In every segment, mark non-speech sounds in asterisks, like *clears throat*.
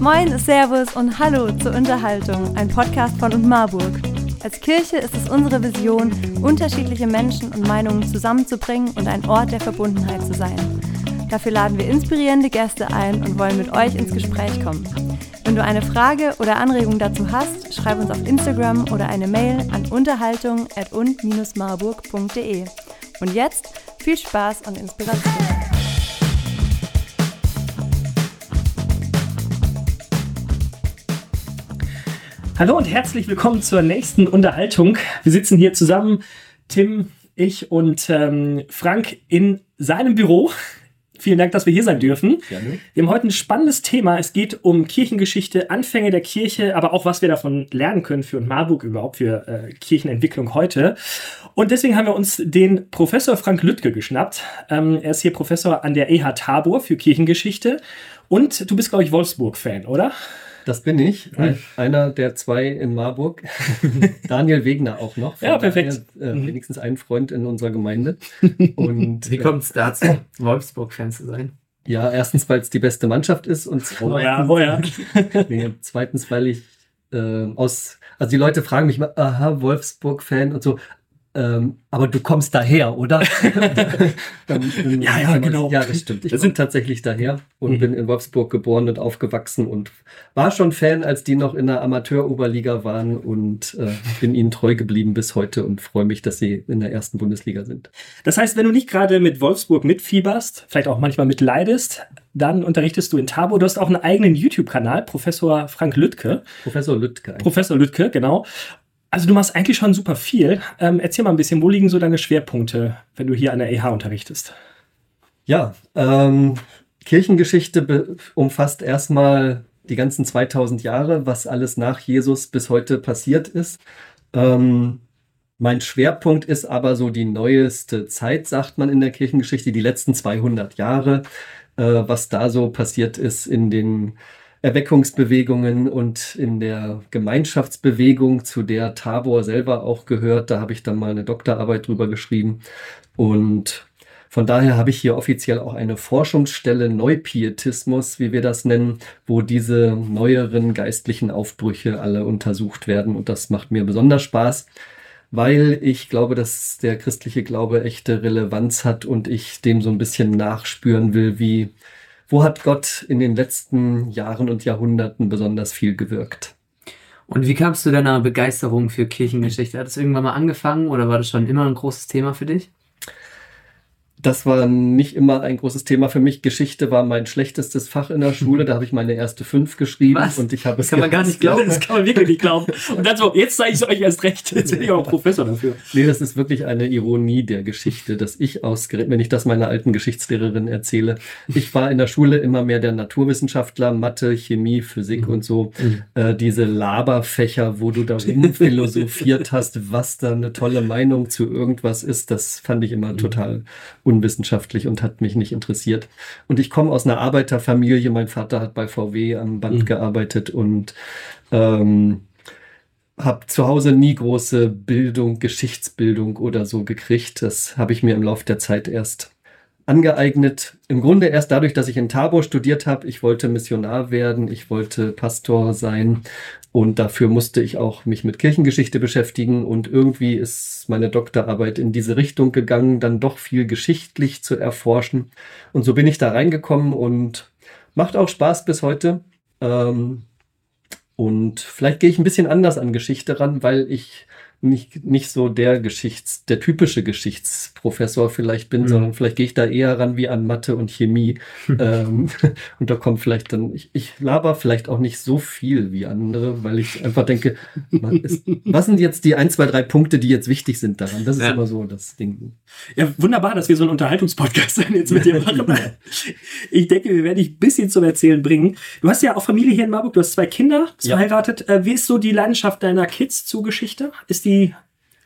Moin, Servus und Hallo zur Unterhaltung, ein Podcast von und Marburg. Als Kirche ist es unsere Vision, unterschiedliche Menschen und Meinungen zusammenzubringen und ein Ort der Verbundenheit zu sein. Dafür laden wir inspirierende Gäste ein und wollen mit euch ins Gespräch kommen. Wenn du eine Frage oder Anregung dazu hast, schreib uns auf Instagram oder eine Mail an unterhaltung@und-marburg.de. Und jetzt viel Spaß und Inspiration. Hallo und herzlich willkommen zur nächsten Unterhaltung. Wir sitzen hier zusammen, Tim, ich und ähm, Frank in seinem Büro. Vielen Dank, dass wir hier sein dürfen. Gerne. Wir haben heute ein spannendes Thema. Es geht um Kirchengeschichte, Anfänge der Kirche, aber auch was wir davon lernen können für Marburg überhaupt, für äh, Kirchenentwicklung heute. Und deswegen haben wir uns den Professor Frank Lüttke geschnappt. Ähm, er ist hier Professor an der EH Tabor für Kirchengeschichte. Und du bist, glaube ich, Wolfsburg-Fan, oder? Das bin ich, mhm. einer der zwei in Marburg. *laughs* Daniel Wegner auch noch. Ja, perfekt. Daher, äh, wenigstens ein Freund in unserer Gemeinde. *laughs* Und, Wie kommt es dazu, Wolfsburg-Fan zu sein? Ja, erstens, weil es die beste Mannschaft ist und zweitens, oh ja, oh *laughs* ja. nee, zweitens weil ich äh, aus, also die Leute fragen mich mal, aha, Wolfsburg-Fan und so, ähm, aber du kommst daher, oder? *laughs* dann, dann, ja, ja, genau. Ja, das stimmt. Ich bin tatsächlich daher und mhm. bin in Wolfsburg geboren und aufgewachsen und war schon Fan, als die noch in der Amateuroberliga waren und äh, bin ihnen treu geblieben bis heute und freue mich, dass sie in der ersten Bundesliga sind. Das heißt, wenn du nicht gerade mit Wolfsburg mitfieberst, vielleicht auch manchmal mitleidest, dann unterrichtest du in Tabo. Du hast auch einen eigenen YouTube-Kanal, Professor Frank Lüttke. Professor Lüttke. Eigentlich. Professor Lüttke, genau. Also du machst eigentlich schon super viel. Ähm, erzähl mal ein bisschen, wo liegen so deine Schwerpunkte, wenn du hier an der EH unterrichtest? Ja, ähm, Kirchengeschichte umfasst erstmal die ganzen 2000 Jahre, was alles nach Jesus bis heute passiert ist. Ähm, mein Schwerpunkt ist aber so die neueste Zeit, sagt man in der Kirchengeschichte, die letzten 200 Jahre, äh, was da so passiert ist in den Erweckungsbewegungen und in der Gemeinschaftsbewegung, zu der Tabor selber auch gehört. Da habe ich dann mal eine Doktorarbeit drüber geschrieben. Und von daher habe ich hier offiziell auch eine Forschungsstelle Neupietismus, wie wir das nennen, wo diese neueren geistlichen Aufbrüche alle untersucht werden. Und das macht mir besonders Spaß, weil ich glaube, dass der christliche Glaube echte Relevanz hat und ich dem so ein bisschen nachspüren will, wie wo hat Gott in den letzten Jahren und Jahrhunderten besonders viel gewirkt? Und wie kamst du deiner Begeisterung für Kirchengeschichte? Hat es irgendwann mal angefangen oder war das schon immer ein großes Thema für dich? Das war nicht immer ein großes Thema für mich. Geschichte war mein schlechtestes Fach in der *laughs* Schule. Da habe ich meine erste fünf geschrieben Was? und ich habe es. Kann man gar nicht glauben. Das kann man wirklich nicht glauben. *laughs* Und dann so, jetzt zeige ich es euch erst recht. Jetzt bin ich auch Professor dafür. Nee, das ist wirklich eine Ironie der Geschichte, dass ich ausgerechnet, wenn ich das meiner alten Geschichtslehrerin erzähle, ich war in der Schule immer mehr der Naturwissenschaftler, Mathe, Chemie, Physik mhm. und so. Mhm. Äh, diese Laberfächer, wo du darum philosophiert *laughs* hast, was da eine tolle Meinung zu irgendwas ist, das fand ich immer mhm. total unwissenschaftlich und hat mich nicht interessiert. Und ich komme aus einer Arbeiterfamilie. Mein Vater hat bei VW am Band mhm. gearbeitet und ähm, habe zu Hause nie große Bildung, Geschichtsbildung oder so gekriegt. Das habe ich mir im Laufe der Zeit erst angeeignet. Im Grunde erst dadurch, dass ich in Tabor studiert habe. Ich wollte Missionar werden, ich wollte Pastor sein und dafür musste ich auch mich mit Kirchengeschichte beschäftigen und irgendwie ist meine Doktorarbeit in diese Richtung gegangen, dann doch viel geschichtlich zu erforschen. Und so bin ich da reingekommen und macht auch Spaß bis heute. Ähm, und vielleicht gehe ich ein bisschen anders an Geschichte ran, weil ich nicht, nicht so der Geschichts-, der typische Geschichtsprofessor vielleicht bin, mhm. sondern vielleicht gehe ich da eher ran wie an Mathe und Chemie. ähm, *laughs* und da kommt vielleicht dann, ich, ich laber vielleicht auch nicht so viel wie andere, weil ich einfach denke, ist, was sind jetzt die ein, zwei, drei Punkte, die jetzt wichtig sind daran? Das ist ja. immer so das Ding. Ja, wunderbar, dass wir so einen Unterhaltungspodcast jetzt mit dir *laughs* machen. ich denke, wir werden dich ein bisschen zum Erzählen bringen. Du hast ja auch Familie hier in Marburg, du hast zwei Kinder, bist ja. verheiratet. Äh, wie ist so die Leidenschaft deiner Kids zu Geschichte? Ist die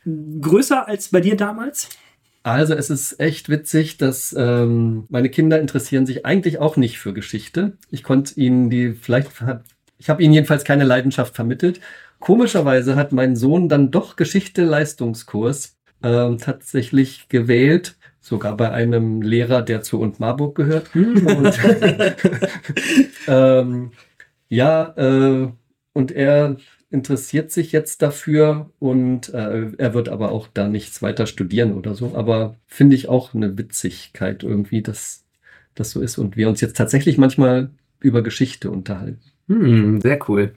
größer als bei dir damals? Also es ist echt witzig, dass ähm, meine Kinder interessieren sich eigentlich auch nicht für Geschichte. Ich konnte ihnen die, vielleicht ich habe ihnen jedenfalls keine Leidenschaft vermittelt. Komischerweise hat mein Sohn dann doch Geschichte-Leistungskurs ähm, tatsächlich gewählt, sogar bei einem Lehrer, der zu und Marburg gehört. *laughs* Und, *laughs* ähm, Ja, äh, und er interessiert sich jetzt dafür und äh, er wird aber auch da nichts weiter studieren oder so. Aber finde ich auch eine Witzigkeit irgendwie, dass das so ist und wir uns jetzt tatsächlich manchmal über Geschichte unterhalten. Hm, sehr cool.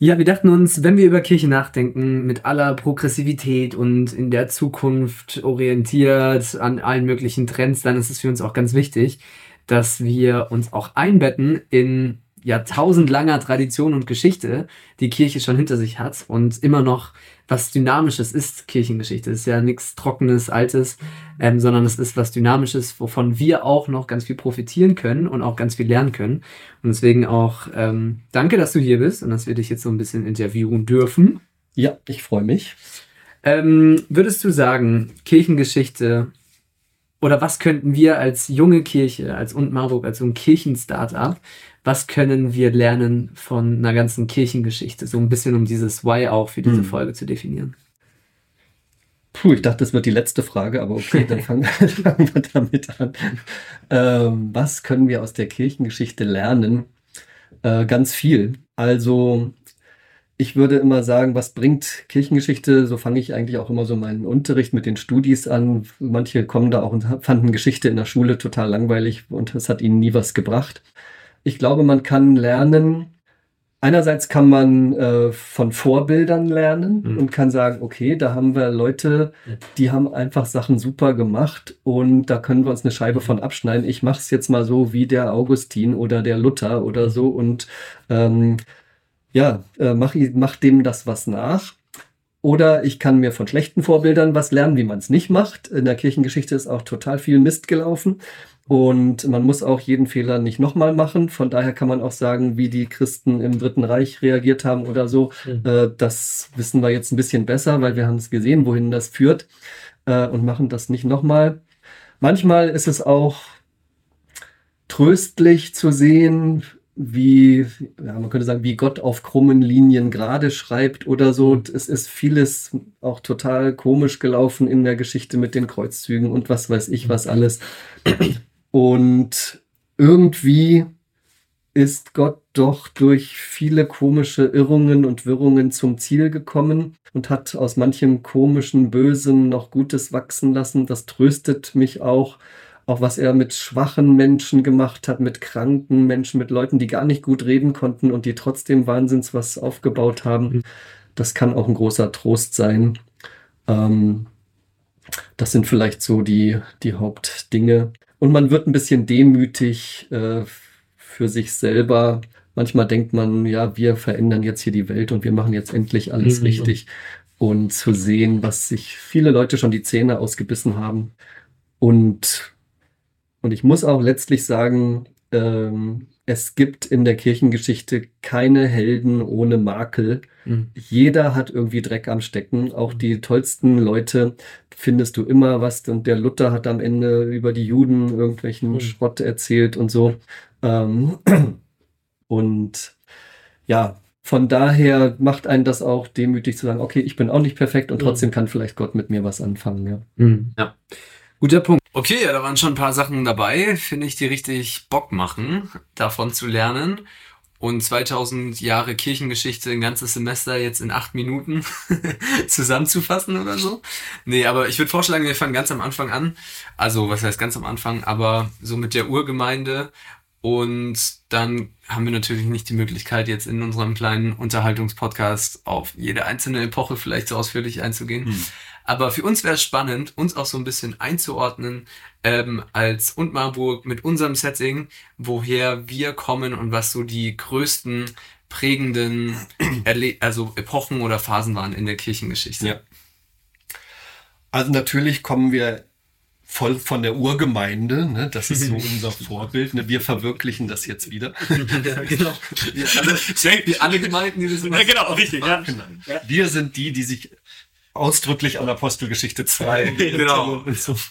Ja, wir dachten uns, wenn wir über Kirche nachdenken, mit aller Progressivität und in der Zukunft orientiert an allen möglichen Trends, dann ist es für uns auch ganz wichtig, dass wir uns auch einbetten in jahrtausendlanger Tradition und Geschichte, die Kirche schon hinter sich hat und immer noch was Dynamisches ist Kirchengeschichte. Es ist ja nichts Trockenes, Altes, ähm, sondern es ist was Dynamisches, wovon wir auch noch ganz viel profitieren können und auch ganz viel lernen können. Und deswegen auch ähm, danke, dass du hier bist und dass wir dich jetzt so ein bisschen interviewen dürfen. Ja, ich freue mich. Ähm, würdest du sagen, Kirchengeschichte oder was könnten wir als junge Kirche, als und Marburg, als so ein Kirchenstartup, was können wir lernen von einer ganzen Kirchengeschichte? So ein bisschen um dieses Why auch für diese Hm. Folge zu definieren. Puh, ich dachte, das wird die letzte Frage, aber okay, dann fangen, *laughs* fangen wir damit an. Ähm, was können wir aus der Kirchengeschichte lernen? Äh, ganz viel. Also, ich würde immer sagen, was bringt Kirchengeschichte? So fange ich eigentlich auch immer so meinen Unterricht mit den Studis an. Manche kommen da auch und fanden Geschichte in der Schule total langweilig und es hat ihnen nie was gebracht. Ich glaube, man kann lernen, Einerseits kann man äh, von Vorbildern lernen Mhm. und kann sagen, okay, da haben wir Leute, die haben einfach Sachen super gemacht und da können wir uns eine Scheibe von abschneiden. Ich mache es jetzt mal so wie der Augustin oder der Luther oder so und ähm, ja, äh, mach, mach dem das was nach. Oder ich kann mir von schlechten Vorbildern was lernen, wie man es nicht macht. In der Kirchengeschichte ist auch total viel Mist gelaufen. Und man muss auch jeden Fehler nicht nochmal machen. Von daher kann man auch sagen, wie die Christen im Dritten Reich reagiert haben oder so. Mhm. Äh, das wissen wir jetzt ein bisschen besser, weil wir haben es gesehen, wohin das führt äh, und machen das nicht nochmal. Manchmal ist es auch tröstlich zu sehen, wie, ja, man könnte sagen, wie Gott auf krummen Linien gerade schreibt oder so. Es ist vieles auch total komisch gelaufen in der Geschichte mit den Kreuzzügen und was weiß ich was alles. Und irgendwie ist Gott doch durch viele komische Irrungen und Wirrungen zum Ziel gekommen und hat aus manchem komischen Bösen noch Gutes wachsen lassen. Das tröstet mich auch. Auch was er mit schwachen Menschen gemacht hat, mit kranken Menschen, mit Leuten, die gar nicht gut reden konnten und die trotzdem Wahnsinns was aufgebaut haben. Mhm. Das kann auch ein großer Trost sein. Ähm, das sind vielleicht so die, die Hauptdinge. Und man wird ein bisschen demütig äh, für sich selber. Manchmal denkt man, ja, wir verändern jetzt hier die Welt und wir machen jetzt endlich alles Mhm. richtig. Und zu sehen, was sich viele Leute schon die Zähne ausgebissen haben. Und, und ich muss auch letztlich sagen, ähm, es gibt in der Kirchengeschichte keine Helden ohne Makel. Mhm. Jeder hat irgendwie Dreck am Stecken. Auch die tollsten Leute findest du immer was. Und der Luther hat am Ende über die Juden irgendwelchen Mhm. Schrott erzählt und so. Ähm, *clears throat* und ja, von daher macht einen das auch demütig zu sagen, okay, ich bin auch nicht perfekt und Mhm. trotzdem kann vielleicht Gott mit mir was anfangen. Ja. Mhm. Ja. Guter Punkt. Okay, ja, da waren schon ein paar Sachen dabei, finde ich, die richtig Bock machen, davon zu lernen. Und 2000 Jahre Kirchengeschichte, ein ganzes Semester jetzt in acht Minuten *laughs* zusammenzufassen oder so. Nee, aber ich würde vorschlagen, wir fangen ganz am Anfang an. Also, was heißt ganz am Anfang, aber so mit der Urgemeinde. Und dann haben wir natürlich nicht die Möglichkeit, jetzt in unserem kleinen Unterhaltungspodcast auf jede einzelne Epoche vielleicht so ausführlich einzugehen. Aber für uns wäre es spannend, uns auch so ein bisschen einzuordnen ähm, als und Marburg mit unserem Setting, woher wir kommen und was so die größten prägenden Erle also Epochen oder Phasen waren in der Kirchengeschichte. Ja. Also natürlich kommen wir voll von der Urgemeinde, ne? das ist so *laughs* unser Vorbild. Ne? Wir verwirklichen das jetzt wieder. *laughs* ja genau. Wir alle, wir alle Gemeinden, die das Ja, genau, richtig, ja. Wir sind die, die sich ausdrücklich an Apostelgeschichte 2 *laughs* Genau. so. *laughs*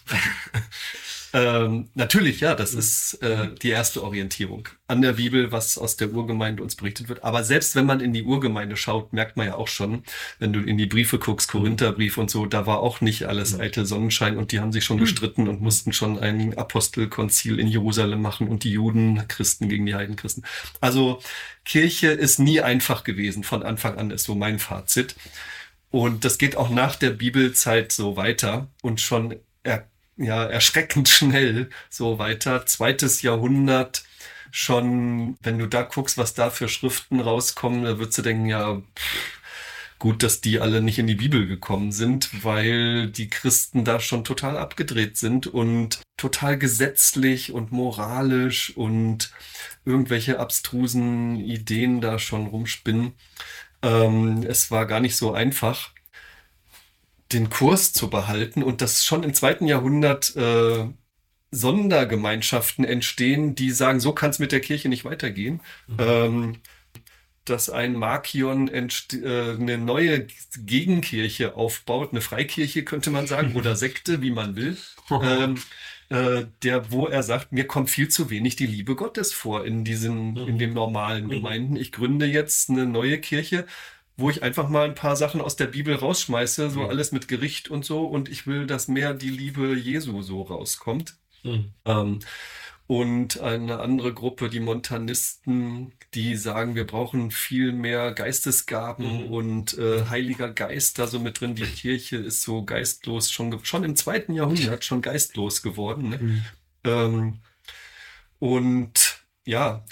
Ähm, natürlich, ja, das ist äh, die erste Orientierung an der Bibel, was aus der Urgemeinde uns berichtet wird. Aber selbst wenn man in die Urgemeinde schaut, merkt man ja auch schon, wenn du in die Briefe guckst, Korintherbrief und so, da war auch nicht alles eitel Sonnenschein und die haben sich schon gestritten und mussten schon ein Apostelkonzil in Jerusalem machen und die Juden, Christen gegen die Heidenchristen. Also Kirche ist nie einfach gewesen, von Anfang an ist so mein Fazit. Und das geht auch nach der Bibelzeit so weiter und schon er, ja, erschreckend *laughs* schnell so weiter. Zweites Jahrhundert schon, wenn du da guckst, was da für Schriften rauskommen, da würdest du denken, ja, gut, dass die alle nicht in die Bibel gekommen sind, weil die Christen da schon total abgedreht sind und total gesetzlich und moralisch und irgendwelche abstrusen Ideen da schon rumspinnen. Ähm, es war gar nicht so einfach, den Kurs zu behalten und dass schon im zweiten Jahrhundert äh, Sondergemeinschaften entstehen, die sagen, so kann es mit der Kirche nicht weitergehen. Mhm. Ähm, dass ein Markion äh, eine neue Gegenkirche aufbaut, eine Freikirche könnte man sagen, *laughs* oder Sekte, wie man will. *laughs* ähm, äh, der, wo er sagt, mir kommt viel zu wenig die Liebe Gottes vor in diesen, mhm. in den normalen mhm. Gemeinden. Ich gründe jetzt eine neue Kirche, wo ich einfach mal ein paar Sachen aus der Bibel rausschmeiße, so mhm. alles mit Gericht und so, und ich will, dass mehr die Liebe Jesu so rauskommt. Mhm. Ähm, und eine andere Gruppe, die Montanisten, die sagen, wir brauchen viel mehr Geistesgaben mhm. und äh, Heiliger Geist da so mit drin. Die Kirche ist so geistlos, schon, schon im zweiten Jahrhundert schon geistlos geworden. Ne? Mhm. Ähm, und ja,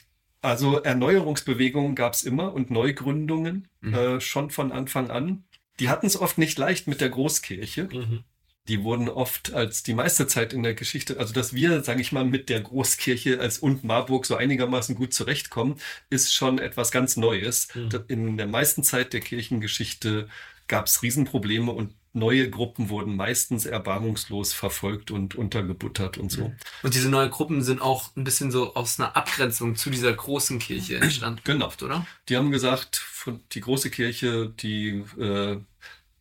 also Erneuerungsbewegungen gab es immer und Neugründungen mhm. äh, schon von Anfang an. Die hatten es oft nicht leicht mit der Großkirche. Mhm die wurden oft als die meiste Zeit in der Geschichte, also dass wir, sage ich mal, mit der Großkirche als und Marburg so einigermaßen gut zurechtkommen, ist schon etwas ganz Neues. Mhm. In der meisten Zeit der Kirchengeschichte gab es Riesenprobleme und neue Gruppen wurden meistens erbarmungslos verfolgt und untergebuttert und so. Mhm. Und diese neuen Gruppen sind auch ein bisschen so aus einer Abgrenzung zu dieser großen Kirche entstanden, genau. oder? Die haben gesagt, die große Kirche, die, äh,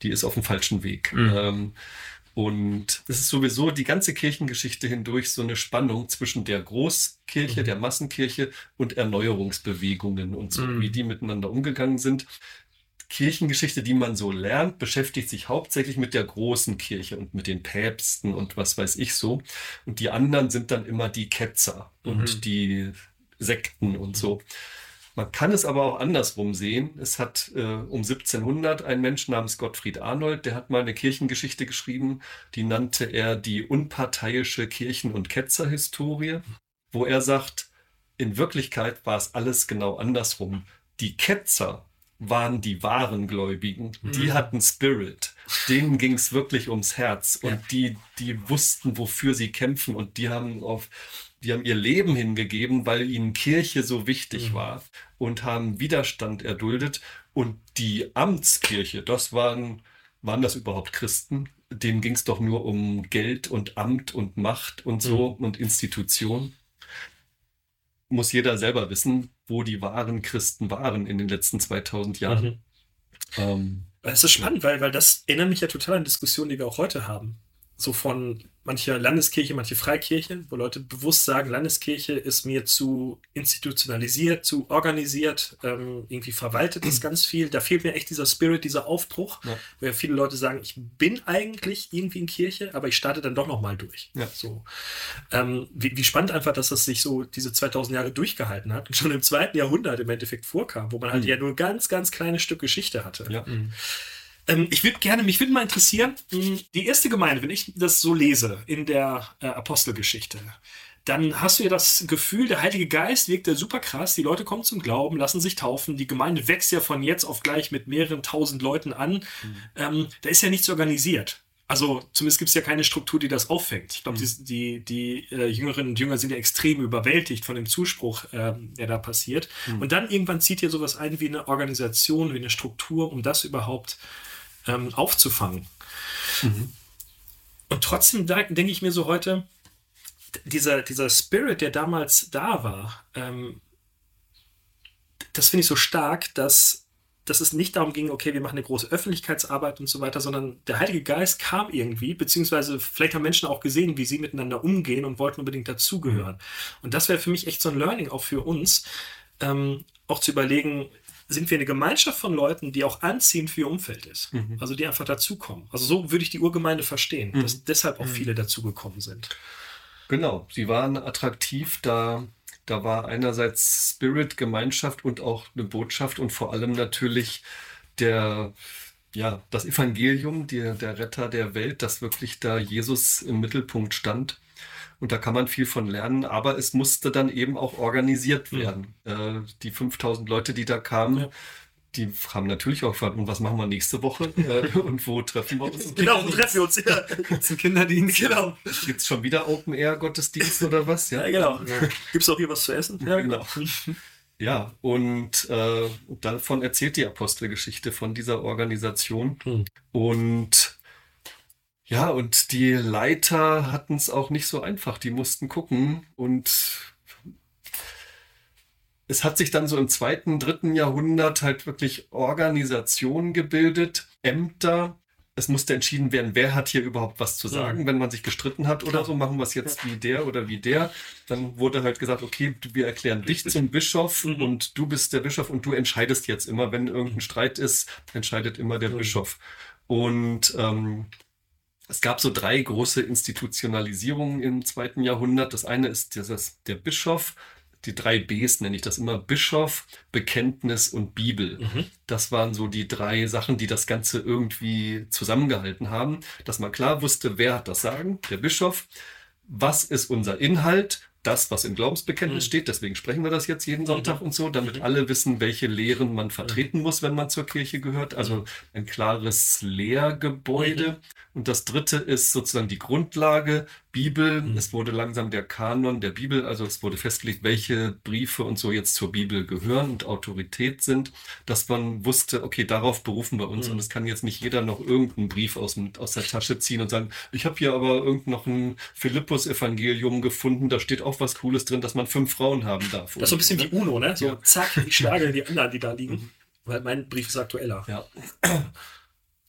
die ist auf dem falschen Weg. Mhm. Ähm, und es ist sowieso die ganze Kirchengeschichte hindurch so eine Spannung zwischen der Großkirche, mhm. der Massenkirche und Erneuerungsbewegungen und so, mhm. wie die miteinander umgegangen sind. Kirchengeschichte, die man so lernt, beschäftigt sich hauptsächlich mit der großen Kirche und mit den Päpsten und was weiß ich so. Und die anderen sind dann immer die Ketzer mhm. und die Sekten und so. Man kann es aber auch andersrum sehen. Es hat äh, um 1700 ein Mensch namens Gottfried Arnold, der hat mal eine Kirchengeschichte geschrieben, die nannte er die unparteiische Kirchen- und Ketzerhistorie, wo er sagt, in Wirklichkeit war es alles genau andersrum. Die Ketzer waren die wahren Gläubigen. Die mhm. hatten Spirit. Denen ging es wirklich ums Herz. Und ja. die, die wussten, wofür sie kämpfen. Und die haben auf die haben ihr Leben hingegeben, weil ihnen Kirche so wichtig mhm. war und haben Widerstand erduldet. Und die Amtskirche, das waren, waren das überhaupt Christen? Denen ging es doch nur um Geld und Amt und Macht und so mhm. und Institution. Muss jeder selber wissen, wo die wahren Christen waren in den letzten 2000 Jahren. Mhm. Ähm, es ist spannend, weil, weil das erinnert mich ja total an Diskussionen, die wir auch heute haben. So von manche Landeskirche, manche Freikirche, wo Leute bewusst sagen, Landeskirche ist mir zu institutionalisiert, zu organisiert, ähm, irgendwie verwaltet das ganz viel. Da fehlt mir echt dieser Spirit, dieser Aufbruch, ja. wo ja viele Leute sagen, ich bin eigentlich irgendwie in Kirche, aber ich starte dann doch nochmal durch. Ja. So. Ähm, wie, wie, spannend einfach, dass das sich so diese 2000 Jahre durchgehalten hat und schon im zweiten Jahrhundert im Endeffekt vorkam, wo man halt mhm. ja nur ganz, ganz kleines Stück Geschichte hatte. Ja. Mhm. Ähm, ich würde gerne, mich würde mal interessieren, hm, die erste Gemeinde, wenn ich das so lese in der äh, Apostelgeschichte, dann hast du ja das Gefühl, der Heilige Geist wirkt ja super krass, die Leute kommen zum Glauben, lassen sich taufen, die Gemeinde wächst ja von jetzt auf gleich mit mehreren tausend Leuten an. Mhm. Ähm, da ist ja nichts organisiert. Also zumindest gibt es ja keine Struktur, die das auffängt. Ich glaube, mhm. die, die, die äh, Jüngerinnen und Jünger sind ja extrem überwältigt von dem Zuspruch, äh, der da passiert. Mhm. Und dann irgendwann zieht ihr sowas ein wie eine Organisation, wie eine Struktur, um das überhaupt ähm, aufzufangen. Mhm. Und trotzdem denke ich mir so heute, dieser, dieser Spirit, der damals da war, ähm, das finde ich so stark, dass dass es nicht darum ging, okay, wir machen eine große Öffentlichkeitsarbeit und so weiter, sondern der Heilige Geist kam irgendwie, beziehungsweise vielleicht haben Menschen auch gesehen, wie sie miteinander umgehen und wollten unbedingt dazugehören. Und das wäre für mich echt so ein Learning auch für uns, ähm, auch zu überlegen, sind wir eine Gemeinschaft von Leuten, die auch anziehend für ihr Umfeld ist. Mhm. Also die einfach dazukommen. Also so würde ich die Urgemeinde verstehen, mhm. dass deshalb auch mhm. viele dazugekommen sind. Genau, sie waren attraktiv, da, da war einerseits Spirit, Gemeinschaft und auch eine Botschaft und vor allem natürlich der, ja, das Evangelium, die, der Retter der Welt, dass wirklich da Jesus im Mittelpunkt stand. Und da kann man viel von lernen, aber es musste dann eben auch organisiert werden. Mhm. Äh, die 5000 Leute, die da kamen, ja. die haben natürlich auch gefragt, und was machen wir nächste Woche äh, und wo treffen wir uns? *laughs* genau, wo treffen wir uns? Ja. Zum Kinderdienst. Genau. Gibt es schon wieder Open Air Gottesdienst oder was? Ja, ja genau. Ja. Gibt es auch hier was zu essen? Ja, genau. Ja, und äh, davon erzählt die Apostelgeschichte von dieser Organisation. Hm. Und ja, und die Leiter hatten es auch nicht so einfach. Die mussten gucken und es hat sich dann so im zweiten, dritten Jahrhundert halt wirklich Organisationen gebildet, Ämter. Es musste entschieden werden, wer hat hier überhaupt was zu sagen, mhm. wenn man sich gestritten hat oder so, machen wir es jetzt wie der oder wie der. Dann wurde halt gesagt, okay, wir erklären dich zum Bischof mhm. und du bist der Bischof und du entscheidest jetzt immer, wenn irgendein Streit ist, entscheidet immer der mhm. Bischof. Und ähm, es gab so drei große Institutionalisierungen im zweiten Jahrhundert. Das eine ist das, der Bischof. Die drei Bs nenne ich das immer. Bischof, Bekenntnis und Bibel. Mhm. Das waren so die drei Sachen, die das Ganze irgendwie zusammengehalten haben. Dass man klar wusste, wer hat das Sagen? Der Bischof. Was ist unser Inhalt? Das, was im Glaubensbekenntnis mhm. steht. Deswegen sprechen wir das jetzt jeden Sonntag mhm. und so, damit mhm. alle wissen, welche Lehren man vertreten muss, wenn man zur Kirche gehört. Also ein klares Lehrgebäude. Und das dritte ist sozusagen die Grundlage, Bibel. Mhm. Es wurde langsam der Kanon der Bibel, also es wurde festgelegt, welche Briefe und so jetzt zur Bibel gehören und Autorität sind, dass man wusste, okay, darauf berufen wir uns. Mhm. Und es kann jetzt nicht jeder noch irgendeinen Brief aus, aus der Tasche ziehen und sagen, ich habe hier aber irgend noch ein Philippus-Evangelium gefunden, da steht auch was Cooles drin, dass man fünf Frauen haben darf. Das ist so ein bisschen wie UNO, ne? So, ja. zack, ich schlage die anderen, die da liegen. Mhm. Weil mein Brief ist aktueller. Ja *clears throat*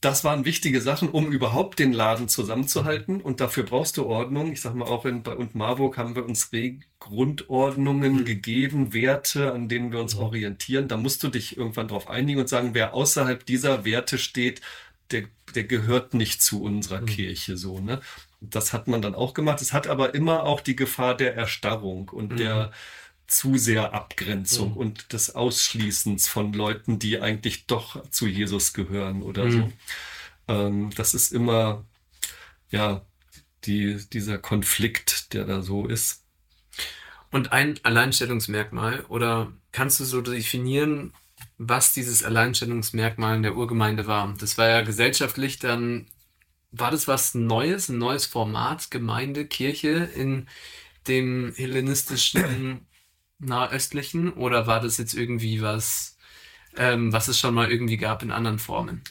das waren wichtige Sachen, um überhaupt den Laden zusammenzuhalten. Und dafür brauchst du Ordnung. Ich sag mal, auch in, bei und Marburg haben wir uns Grundordnungen mhm. gegeben, Werte, an denen wir uns mhm. orientieren. Da musst du dich irgendwann drauf einigen und sagen, wer außerhalb dieser Werte steht, der, der gehört nicht zu unserer mhm. Kirche, so, ne? Das hat man dann auch gemacht. Es hat aber immer auch die Gefahr der Erstarrung und der, mhm zu sehr Abgrenzung mhm. und des Ausschließens von Leuten, die eigentlich doch zu Jesus gehören oder mhm. so. Ähm, das ist immer, ja, die, dieser Konflikt, der da so ist. Und ein Alleinstellungsmerkmal oder kannst du so definieren, was dieses Alleinstellungsmerkmal in der Urgemeinde war? Das war ja gesellschaftlich dann, war das was Neues, ein neues Format, Gemeinde, Kirche in dem hellenistischen nahöstlichen oder war das jetzt irgendwie was, ähm, was es schon mal irgendwie gab in anderen Formen?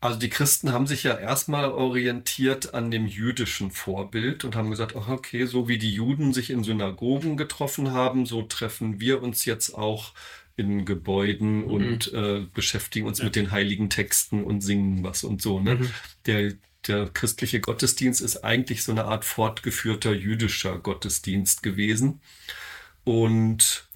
Also die Christen haben sich ja erstmal orientiert an dem jüdischen Vorbild und haben gesagt, okay, so wie die Juden sich in Synagogen getroffen haben, so treffen wir uns jetzt auch in Gebäuden mhm. und äh, beschäftigen uns ja. mit den heiligen Texten und singen was und so. Ne? Mhm. Der, der christliche Gottesdienst ist eigentlich so eine Art fortgeführter jüdischer Gottesdienst gewesen. Und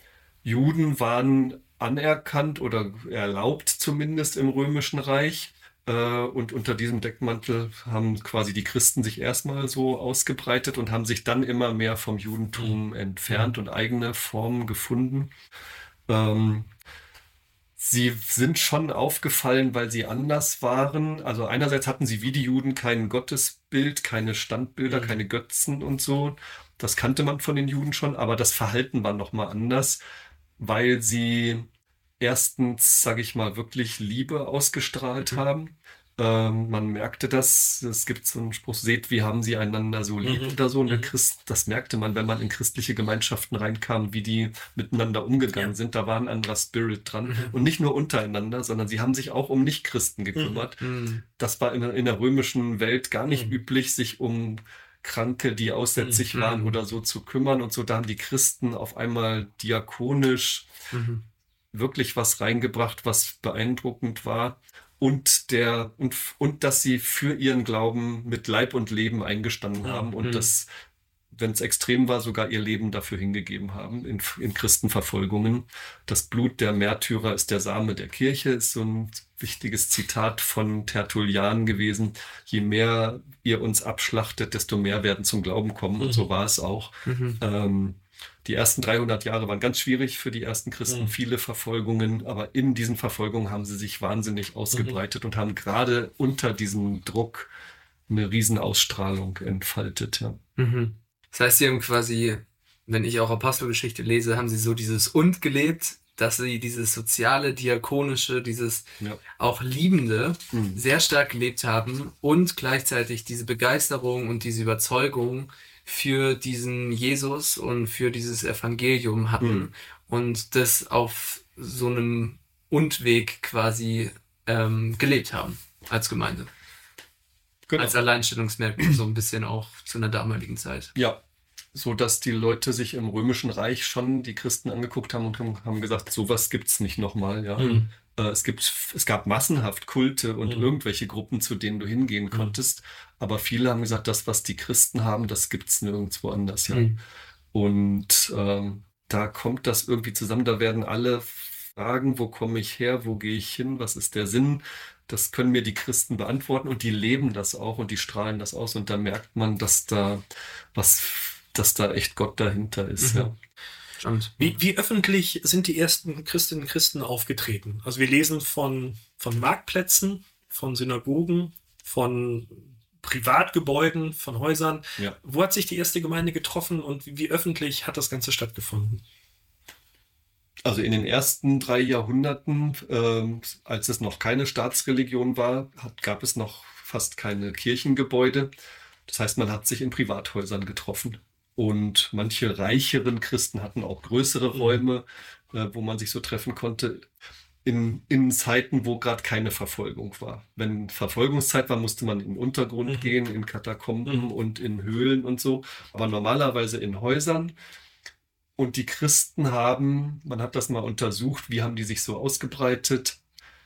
Juden waren anerkannt oder erlaubt zumindest im Römischen Reich. Äh, und unter diesem Deckmantel haben quasi die Christen sich erstmal so ausgebreitet und haben sich dann immer mehr vom Judentum mhm. entfernt und eigene Formen gefunden. Ähm, sie sind schon aufgefallen, weil sie anders waren. Also einerseits hatten sie wie die Juden kein Gottesbild, keine Standbilder, mhm. keine Götzen und so. Das kannte man von den Juden schon, aber das Verhalten war nochmal anders, weil sie erstens, sage ich mal, wirklich Liebe ausgestrahlt mhm. haben. Ähm, man merkte das. Es gibt so einen Spruch, seht, wie haben sie einander so lieb mhm. oder so. Mhm. Christ, das merkte man, wenn man in christliche Gemeinschaften reinkam, wie die miteinander umgegangen ja. sind. Da war ein anderer Spirit dran. Mhm. Und nicht nur untereinander, sondern sie haben sich auch um Nichtchristen gekümmert. Mhm. mhm. Das war in, in, der römischen Welt gar nicht üblich, sich um Kranke, die aussätzig mhm. waren oder so zu kümmern und so. Da haben die Christen auf einmal diakonisch mhm. wirklich was reingebracht, was beeindruckend war. Und der, und, und dass sie für ihren Glauben mit Leib und Leben eingestanden haben und Mhm. das, wenn es extrem war, sogar ihr Leben dafür hingegeben haben in, in Christenverfolgungen. Das Blut der Märtyrer ist der Same der Kirche, ist so ein wichtiges Zitat von Tertullian gewesen. Je mehr ihr uns abschlachtet, desto mehr werden zum Glauben kommen. Und Mhm. so war es auch. Mhm. Ähm, die ersten 300 Jahre waren ganz schwierig für die ersten Christen, Mhm. viele Verfolgungen, aber in diesen Verfolgungen haben sie sich wahnsinnig ausgebreitet und haben gerade unter diesem Druck eine Riesenausstrahlung entfaltet. Ja. Mhm. Das heißt, sie haben quasi, wenn ich auch Apostelgeschichte lese, haben sie so dieses Und gelebt, dass sie dieses soziale, diakonische, dieses Ja. auch liebende Mhm. sehr stark gelebt haben und gleichzeitig diese Begeisterung und diese Überzeugung für diesen Jesus und für dieses Evangelium hatten Mhm. und das auf so einem Und-Weg quasi ähm, gelebt haben als Gemeinde. Genau. Als Alleinstellungsmerkmal so ein bisschen auch zu einer damaligen Zeit. Ja, so dass die Leute sich im Römischen Reich schon die Christen angeguckt haben und haben, gesagt, sowas gibt's nicht nochmal. Ja. Mhm. Äh, Es, gibt, es gab massenhaft Kulte und Mhm. irgendwelche Gruppen, zu denen du hingehen konntest. Aber viele haben gesagt, das, was die Christen haben, das gibt's nirgendwo anders. Ja. Mhm. Und ähm, da kommt das irgendwie zusammen. Da werden alle fragen, wo komme ich her, wo gehe ich hin, was ist der Sinn? Das können mir die Christen beantworten und die leben das auch und die strahlen das aus. Und da merkt man, dass da was, dass da echt Gott dahinter ist. Mhm. Ja. Wie, wie öffentlich sind die ersten Christinnen und Christen aufgetreten? Also wir lesen von, von Marktplätzen, von Synagogen, von Privatgebäuden, von Häusern. Ja. Wo hat sich die erste Gemeinde getroffen und wie, wie öffentlich hat das Ganze stattgefunden? Also in den ersten drei Jahrhunderten, ähm, als es noch keine Staatsreligion war, hat, gab es noch fast keine Kirchengebäude. Das heißt, man hat sich in Privathäusern getroffen. Und manche reicheren Christen hatten auch größere Mhm. Räume, äh, wo man sich so treffen konnte. In, in Zeiten, wo gerade keine Verfolgung war. Wenn Verfolgungszeit war, musste man in den Untergrund Mhm. gehen, in Katakomben Mhm. und in Höhlen und so. Aber normalerweise in Häusern. Und die Christen haben, man hat das mal untersucht, wie haben die sich so ausgebreitet?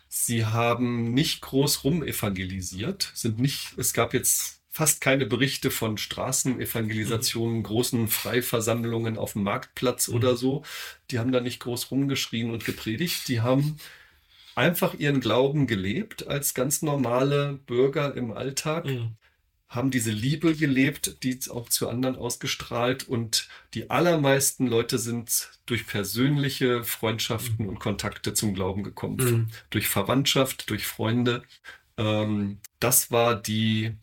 Sie haben nicht groß rum evangelisiert, sind nicht, es gab jetzt fast keine Berichte von Straßenevangelisationen, großen Freiversammlungen auf dem Marktplatz Mhm. oder so. Die haben da nicht groß rumgeschrien und gepredigt. Die haben einfach ihren Glauben gelebt als ganz normale Bürger im Alltag Mhm. Haben diese Liebe gelebt, die auch zu anderen ausgestrahlt und die allermeisten Leute sind durch persönliche Freundschaften und Kontakte zum Glauben gekommen. Mhm. Durch Verwandtschaft, durch Freunde. Ähm, das war die,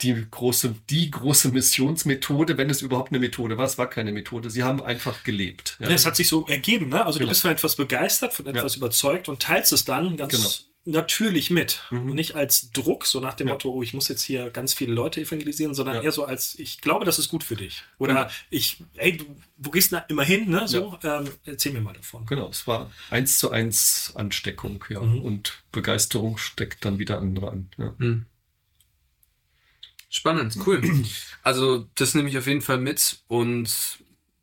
die große, die große Missionsmethode, wenn es überhaupt eine Methode war. Es war keine Methode. Sie haben einfach gelebt. Ja. Ja, es hat sich so ergeben, ne? Also Genau. du bist von etwas begeistert, von etwas überzeugt und teilst es dann ganz Genau. Natürlich mit. Mhm. Und nicht als Druck, so nach dem Ja. Motto, oh, ich muss jetzt hier ganz viele Leute evangelisieren, sondern Ja. eher so als, ich glaube, das ist gut für dich. Oder Genau. ich, hey, du, wo gehst du immer hin, ne? So, ähm, erzähl mir mal davon. Genau, es war eins zu eins Ansteckung, ja. Mhm. Und Begeisterung steckt dann wieder andere an. Ja. Hm. Spannend, cool. *clears throat* Also das nehme ich auf jeden Fall mit und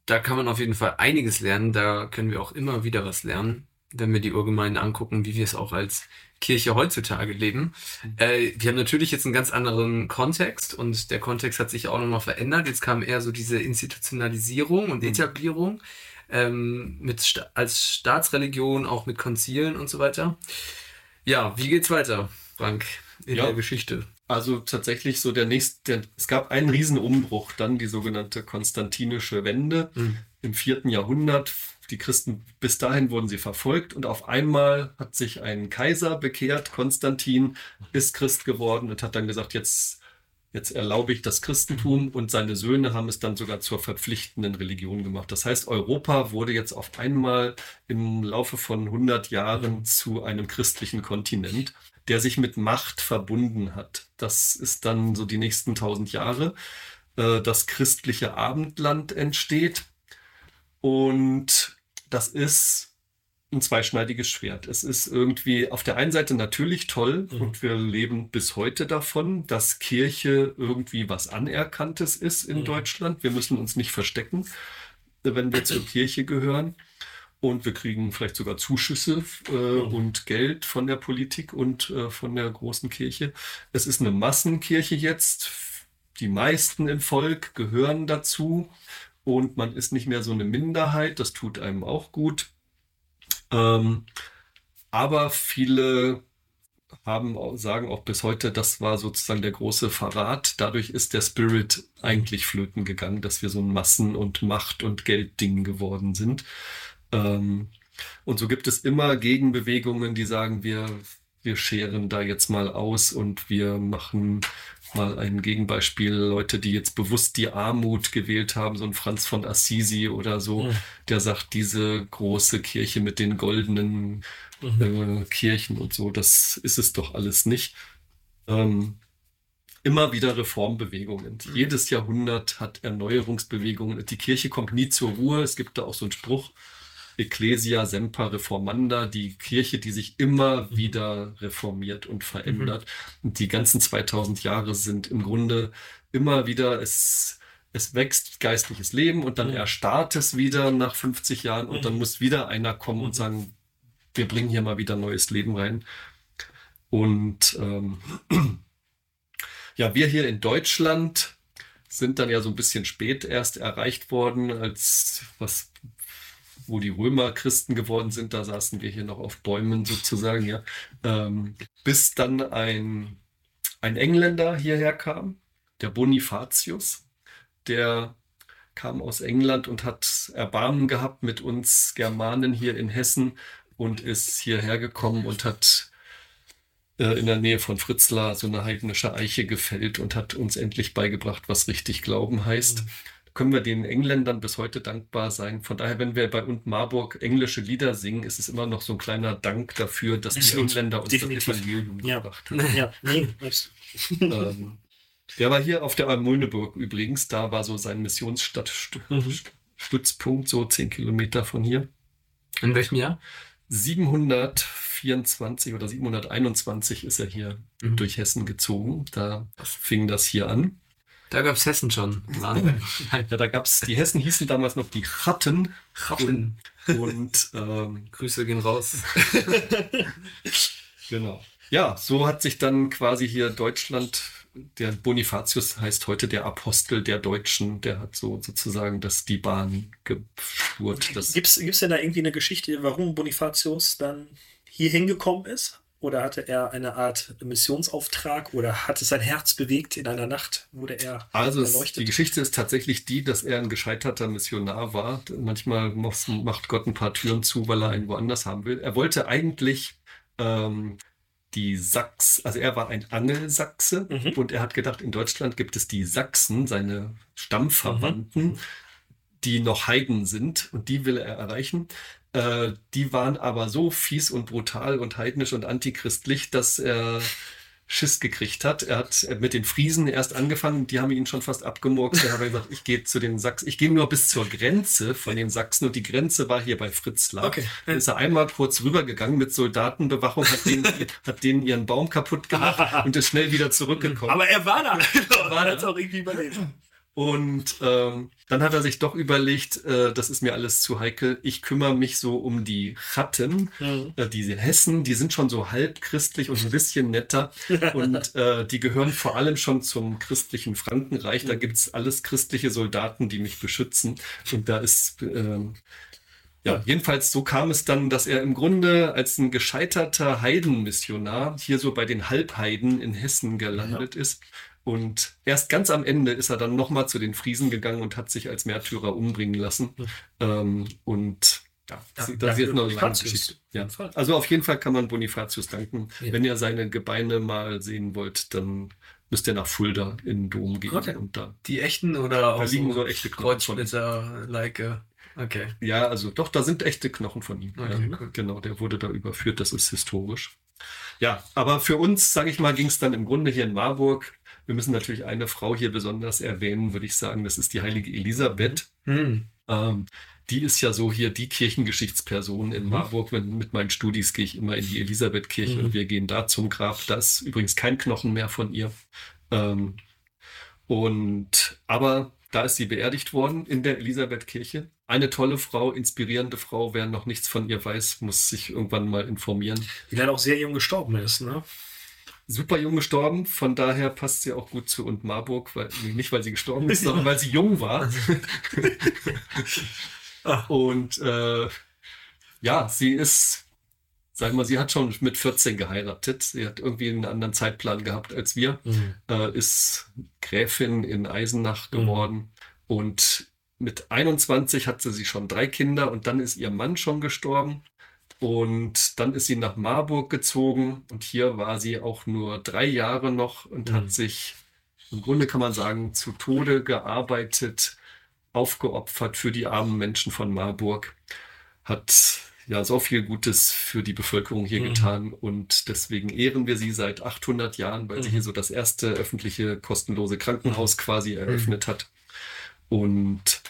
da kann man auf jeden Fall einiges lernen. Da können wir auch immer wieder was lernen, wenn wir die Urgemeinde angucken, wie wir es auch als Kirche heutzutage leben. Äh, wir haben natürlich jetzt einen ganz anderen Kontext und der Kontext hat sich auch nochmal verändert. Jetzt kam eher so diese Institutionalisierung und Etablierung ähm, mit Sta als Staatsreligion, auch mit Konzilen und so weiter. Ja, wie geht's weiter, Frank, in Ja. der Geschichte? Also tatsächlich so der nächste, der, es gab einen Riesenumbruch, dann die sogenannte konstantinische Wende Mhm. im vierten Jahrhundert. Die Christen, bis dahin wurden sie verfolgt und auf einmal hat sich ein Kaiser bekehrt, Konstantin, ist Christ geworden und hat dann gesagt, jetzt, jetzt erlaube ich das Christentum und seine Söhne haben es dann sogar zur verpflichtenden Religion gemacht. Das heißt, Europa wurde jetzt auf einmal im Laufe von 100 Jahren zu einem christlichen Kontinent der sich mit Macht verbunden hat. Das ist dann so die nächsten tausend Jahre. Äh, Das christliche Abendland entsteht und das ist ein zweischneidiges Schwert. Es ist irgendwie auf der einen Seite natürlich toll Mhm. und wir leben bis heute davon, dass Kirche irgendwie was Anerkanntes ist in Mhm. Deutschland. Wir müssen uns nicht verstecken, wenn wir zur Kirche gehören. und wir kriegen vielleicht sogar Zuschüsse äh, Mhm. und Geld von der Politik und äh, von der großen Kirche. Es ist eine Massenkirche jetzt. Die meisten im Volk gehören dazu und man ist nicht mehr so eine Minderheit. Das tut einem auch gut. Ähm, aber viele haben, sagen auch bis heute, das war sozusagen der große Verrat. Dadurch ist der Spirit eigentlich flöten gegangen, dass wir so ein Massen- und Macht- und Geldding geworden sind. Ähm, und so gibt es immer Gegenbewegungen, die sagen, wir, wir scheren da jetzt mal aus und wir machen mal ein Gegenbeispiel. Leute, die jetzt bewusst die Armut gewählt haben, so ein Franz von Assisi oder so, Mhm. der sagt, diese große Kirche mit den goldenen Mhm. äh, Kirchen und so, das ist es doch alles nicht. Ähm, immer wieder Reformbewegungen. Jedes Jahrhundert hat Erneuerungsbewegungen. Die Kirche kommt nie zur Ruhe. Es gibt da auch so einen Spruch, Ecclesia semper reformanda, die Kirche, die sich immer wieder reformiert und verändert. Und die ganzen 2000 Jahre sind im Grunde immer wieder, es, es wächst geistliches Leben und dann Mhm. erstarrt es wieder nach 50 Jahren und dann Mhm. muss wieder einer kommen Mhm. und sagen, wir bringen hier mal wieder neues Leben rein. Und ähm, *clears throat* ja, wir hier in Deutschland sind dann ja so ein bisschen spät erst erreicht worden, als was, wo die Römer Christen geworden sind, da saßen wir hier noch auf Bäumen sozusagen, ja. Ähm, bis dann ein, ein Engländer hierher kam, der Bonifatius, der kam aus England und hat Erbarmen gehabt mit uns Germanen hier in Hessen und ist hierher gekommen und hat äh, in der Nähe von Fritzlar so eine heidnische Eiche gefällt und hat uns endlich beigebracht, was richtig Glauben heißt. Mhm. Können wir den Engländern bis heute dankbar sein. Von daher, wenn wir bei und Marburg englische Lieder singen, ist es immer noch so ein kleiner Dank dafür, dass die Absolut. Engländer uns Definitiv. das Evangelium Ja. gebracht *laughs* haben. Ja, nee, *laughs* ähm, der war hier auf der Almulneburg übrigens. Da war so sein Missionsstützpunkt, Mhm. so zehn Kilometer von hier. In welchem Jahr? 724 oder 721 ist er hier Mhm. durch Hessen gezogen. Da fing das hier an. Da gab's Hessen schon. Wahnsinn. *laughs* Ja, da gab's, die Hessen hießen damals noch die Chatten Chatten. und ähm, Grüße gehen raus. *laughs* genau. Ja, so hat sich dann quasi hier Deutschland, der Bonifatius heißt heute der Apostel der Deutschen, der hat so sozusagen das die Bahn gespurt. Das, Gibt's, gibt's denn da irgendwie eine Geschichte, warum Bonifatius dann hier hingekommen ist? Oder hatte er eine Art Missionsauftrag oder hat es sein Herz bewegt in einer Nacht? Wurde er Also es, die erleuchtet? Geschichte ist tatsächlich die, dass er ein gescheiterter Missionar war. Manchmal macht Gott ein paar Türen zu, weil er einen woanders haben will. Er wollte eigentlich ähm, die Sachs, also er war ein Angelsachse Mhm. und er hat gedacht, in Deutschland gibt es die Sachsen, seine Stammverwandten, die noch Heiden sind und die will er erreichen. Äh, die waren aber so fies und brutal und heidnisch und antichristlich, dass er Schiss gekriegt hat. Er hat mit den Friesen erst angefangen, die haben ihn schon fast abgemurkst. Er hat gesagt, ich gehe zu den Sachsen, ich gehe nur bis zur Grenze von den Sachsen und die Grenze war hier bei Fritzlar. Okay. Dann ist er einmal kurz rübergegangen mit Soldatenbewachung, hat denen, *laughs* hat denen ihren Baum kaputt gemacht *laughs* und ist schnell wieder zurückgekommen. Aber er war da. *laughs* er war da. hat es auch irgendwie überlebt. Und ähm, dann hat er sich doch überlegt, äh, das ist mir alles zu heikel. Ich kümmere mich so um die Chatten, Mhm. äh, diese Hessen, die sind schon so halb christlich und ein bisschen netter. *laughs* Und äh, die gehören vor allem schon zum christlichen Frankenreich. Da gibt's alles christliche Soldaten, die mich beschützen. Und da ist ähm, ja, jedenfalls so kam es dann, dass er im Grunde als ein gescheiterter Heidenmissionar hier so bei den Halbheiden in Hessen gelandet ist. Und erst ganz am Ende ist er dann nochmal zu den Friesen gegangen und hat sich als Märtyrer umbringen lassen. Ähm, und ja, das, das ist noch eine lange. Geschichte. Ja. Also auf jeden Fall kann man Bonifatius danken. Ja. Wenn ihr seine Gebeine mal sehen wollt, dann müsst ihr nach Fulda in den Dom gehen Okay. und da. Die echten oder Da auch liegen so so echte Knochen von ihm. Kreuzsplitter-like? äh, Okay. Ja, also doch, da sind echte Knochen von ihm. Okay, ja, cool. Genau, der wurde da überführt, das ist historisch. Ja, aber für uns, sage ich mal, ging es dann im Grunde hier in Marburg. Wir müssen natürlich eine Frau hier besonders erwähnen, würde ich sagen, das ist die heilige Elisabeth. Hm. Ähm, die ist ja so hier die Kirchengeschichtsperson in Marburg. Wenn, mit meinen Studis gehe ich immer in die Elisabethkirche Mhm. und wir gehen da zum Grab. Da ist übrigens kein Knochen mehr von ihr. Ähm, und aber da ist sie beerdigt worden in der Elisabethkirche. eine tolle Frau, inspirierende Frau. Wer noch nichts von ihr weiß, muss sich irgendwann mal informieren. Die leider auch sehr jung gestorben ist, ne? Super jung gestorben, von daher passt sie auch gut zu und Marburg, weil, nicht weil sie gestorben ist, *laughs* sondern weil sie jung war. *laughs* und äh, ja, sie ist, sag mal, sie hat schon mit 14 geheiratet. Sie hat irgendwie einen anderen Zeitplan gehabt als wir. Mhm. Äh, ist Gräfin in Eisenach geworden und mit 21 hatte sie schon drei Kinder und dann ist ihr Mann schon gestorben. Und dann ist sie nach Marburg gezogen und hier war sie auch nur drei Jahre noch und Mhm. hat sich im Grunde kann man sagen zu Tode gearbeitet, aufgeopfert für die armen Menschen von Marburg, hat ja so viel Gutes für die Bevölkerung hier Mhm. getan und deswegen ehren wir sie seit 800 Jahren, weil sie Mhm. hier so das erste öffentliche kostenlose Krankenhaus quasi eröffnet hat und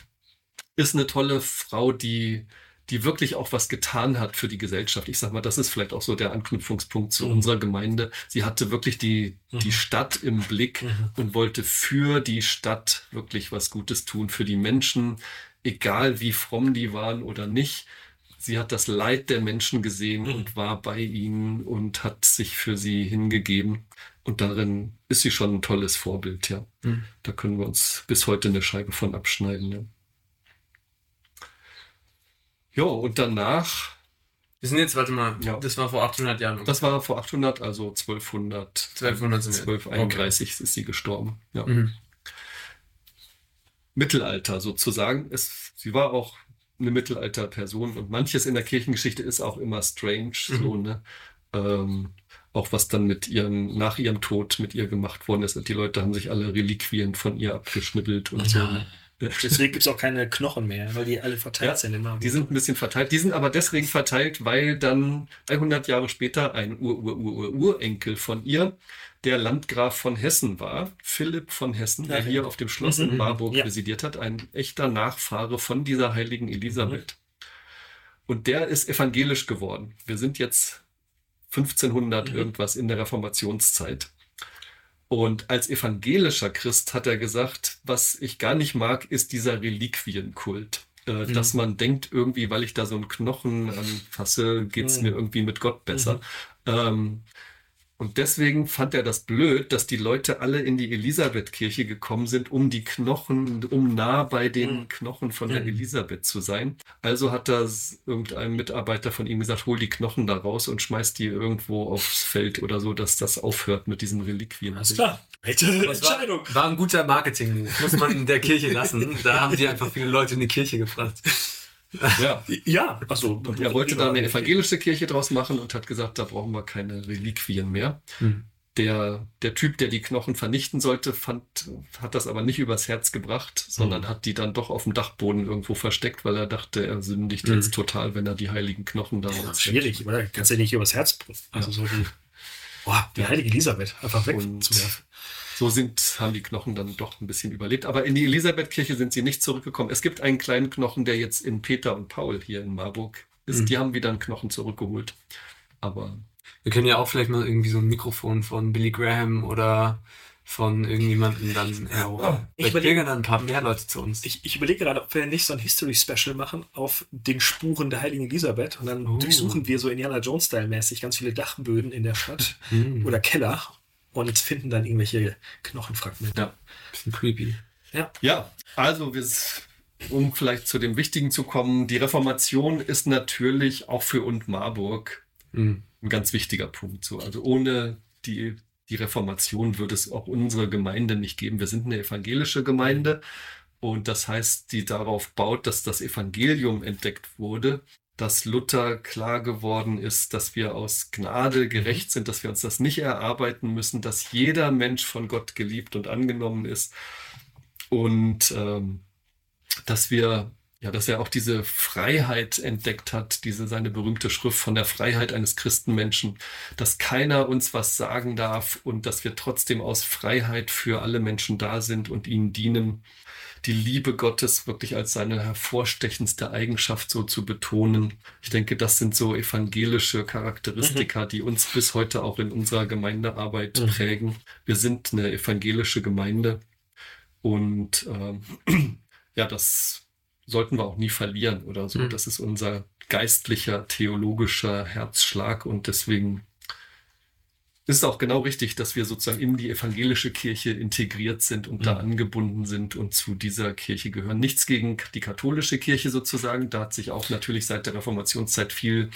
ist eine tolle Frau, die die wirklich auch was getan hat für die Gesellschaft. Ich sag mal, das ist vielleicht auch so der Anknüpfungspunkt zu Mhm. unserer Gemeinde. Sie hatte wirklich die, Mhm. die Stadt im Blick Mhm. und wollte für die Stadt wirklich was Gutes tun, für die Menschen, egal wie fromm die waren oder nicht. Sie hat das Leid der Menschen gesehen Mhm. und war bei ihnen und hat sich für sie hingegeben. Und darin ist sie schon ein tolles Vorbild, ja. Mhm. Da können wir uns bis heute eine Scheibe von abschneiden, ja. Jo, und danach, Wir sind jetzt, warte mal, Ja. das war vor 800 Jahren. das war vor 800, also 1200, 1200 sind wir. 1231 ist sie gestorben, ja. Mhm. Mittelalter sozusagen. Es, sie war auch eine Mittelalterperson und manches in der Kirchengeschichte ist auch immer strange, Mhm. so, ne? Ähm, auch was dann mit ihrem, nach ihrem Tod mit ihr gemacht worden ist. Die Leute haben sich alle Reliquien von ihr abgeschnibbelt und so. Ne? Deswegen gibt es auch keine Knochen mehr, weil die alle verteilt Ja, sind in Marburg. Die sind ein bisschen verteilt. Die sind aber deswegen verteilt, weil dann 300 Jahre später ein Ur-Ur-Ur-Urenkel von ihr, der Landgraf von Hessen war, Philipp von Hessen, der Ja, hier auf dem Schloss Mhm. in Marburg Ja. residiert hat, ein echter Nachfahre von dieser heiligen Elisabeth. Und der ist evangelisch geworden. Wir sind jetzt 1500 Mhm. irgendwas in der Reformationszeit. Und als evangelischer Christ hat er gesagt, was ich gar nicht mag, ist dieser Reliquienkult. Äh, Mhm. Dass man denkt, irgendwie, weil ich da so einen Knochen anfasse, geht's Mhm. mir irgendwie mit Gott besser. Ähm, und deswegen fand er das blöd, dass die Leute alle in die Elisabethkirche gekommen sind, um die Knochen, um nah bei den Mhm. Knochen von der Mhm. Elisabeth zu sein. Also hat da irgendein Mitarbeiter von ihm gesagt, hol die Knochen da raus und schmeiß die irgendwo aufs Feld oder so, dass das aufhört mit diesen Reliquien. Alles klar. Das war, Entscheidung. war ein guter Marketing. Muss man in der Kirche lassen. Da haben die einfach viele Leute in die Kirche gebracht. Ja. Ja, also er wollte da eine evangelische Kirche draus machen und hat gesagt, da brauchen wir keine Reliquien mehr. Mhm. Der, der Typ, der die Knochen vernichten sollte, fand, hat das aber nicht übers Herz gebracht, sondern Mhm. hat die dann doch auf dem Dachboden irgendwo versteckt, weil er dachte, er sündigt Mhm. jetzt total, wenn er die heiligen Knochen da ist schwierig, oder? Kannst du ja nicht übers Herz bringen. Also so die, boah, die heilige Elisabeth einfach wegzuwerfen. So sind, haben die Knochen dann doch ein bisschen überlebt. Aber in die Elisabethkirche sind sie nicht zurückgekommen. Es gibt einen kleinen Knochen, der jetzt in Peter und Paul hier in Marburg ist. Mhm. Die haben wieder einen Knochen zurückgeholt. Aber Wir können ja auch vielleicht mal irgendwie so ein Mikrofon von Billy Graham oder von irgendjemandem dann erobern. Ich Vielleicht überleg- pilgern dann ein paar mehr Leute zu uns. Ich, ich überlege gerade, ob wir nicht so ein History-Special machen auf den Spuren der heiligen Elisabeth. Und dann Oh. durchsuchen wir so Indiana Jones-Style-mäßig ganz viele Dachböden in der Stadt *laughs* Hm, oder Keller und finden dann irgendwelche Knochenfragmente. Ja. bisschen creepy. Ja, also wir, um vielleicht zu dem Wichtigen zu kommen, die Reformation ist natürlich auch für und Marburg Hm. ein ganz wichtiger Punkt. So, also ohne die, die Reformation würde es auch unsere Gemeinde nicht geben. Wir sind eine evangelische Gemeinde und das heißt, die darauf baut, dass das Evangelium entdeckt wurde, dass Luther klar geworden ist, dass wir aus Gnade gerecht sind, dass wir uns das nicht erarbeiten müssen, dass jeder Mensch von Gott geliebt und angenommen ist und ähm, dass wir ja, dass er auch diese Freiheit entdeckt hat, diese seine berühmte Schrift von der Freiheit eines Christenmenschen, dass keiner uns was sagen darf und dass wir trotzdem aus Freiheit für alle Menschen da sind und ihnen dienen, die Liebe Gottes wirklich als seine hervorstechendste Eigenschaft so zu betonen. Ich denke, das sind so evangelische Charakteristika, die uns bis heute auch in unserer Gemeindearbeit Mhm. prägen. Wir sind eine evangelische Gemeinde und ähm, *clears throat* ja, das sollten wir auch nie verlieren oder so. Mhm. Das ist unser geistlicher, theologischer Herzschlag und deswegen ist es auch genau richtig, dass wir sozusagen in die evangelische Kirche integriert sind und mhm. da angebunden sind und zu dieser Kirche gehören. Nichts gegen die katholische Kirche sozusagen. Da hat sich auch natürlich seit der Reformationszeit viel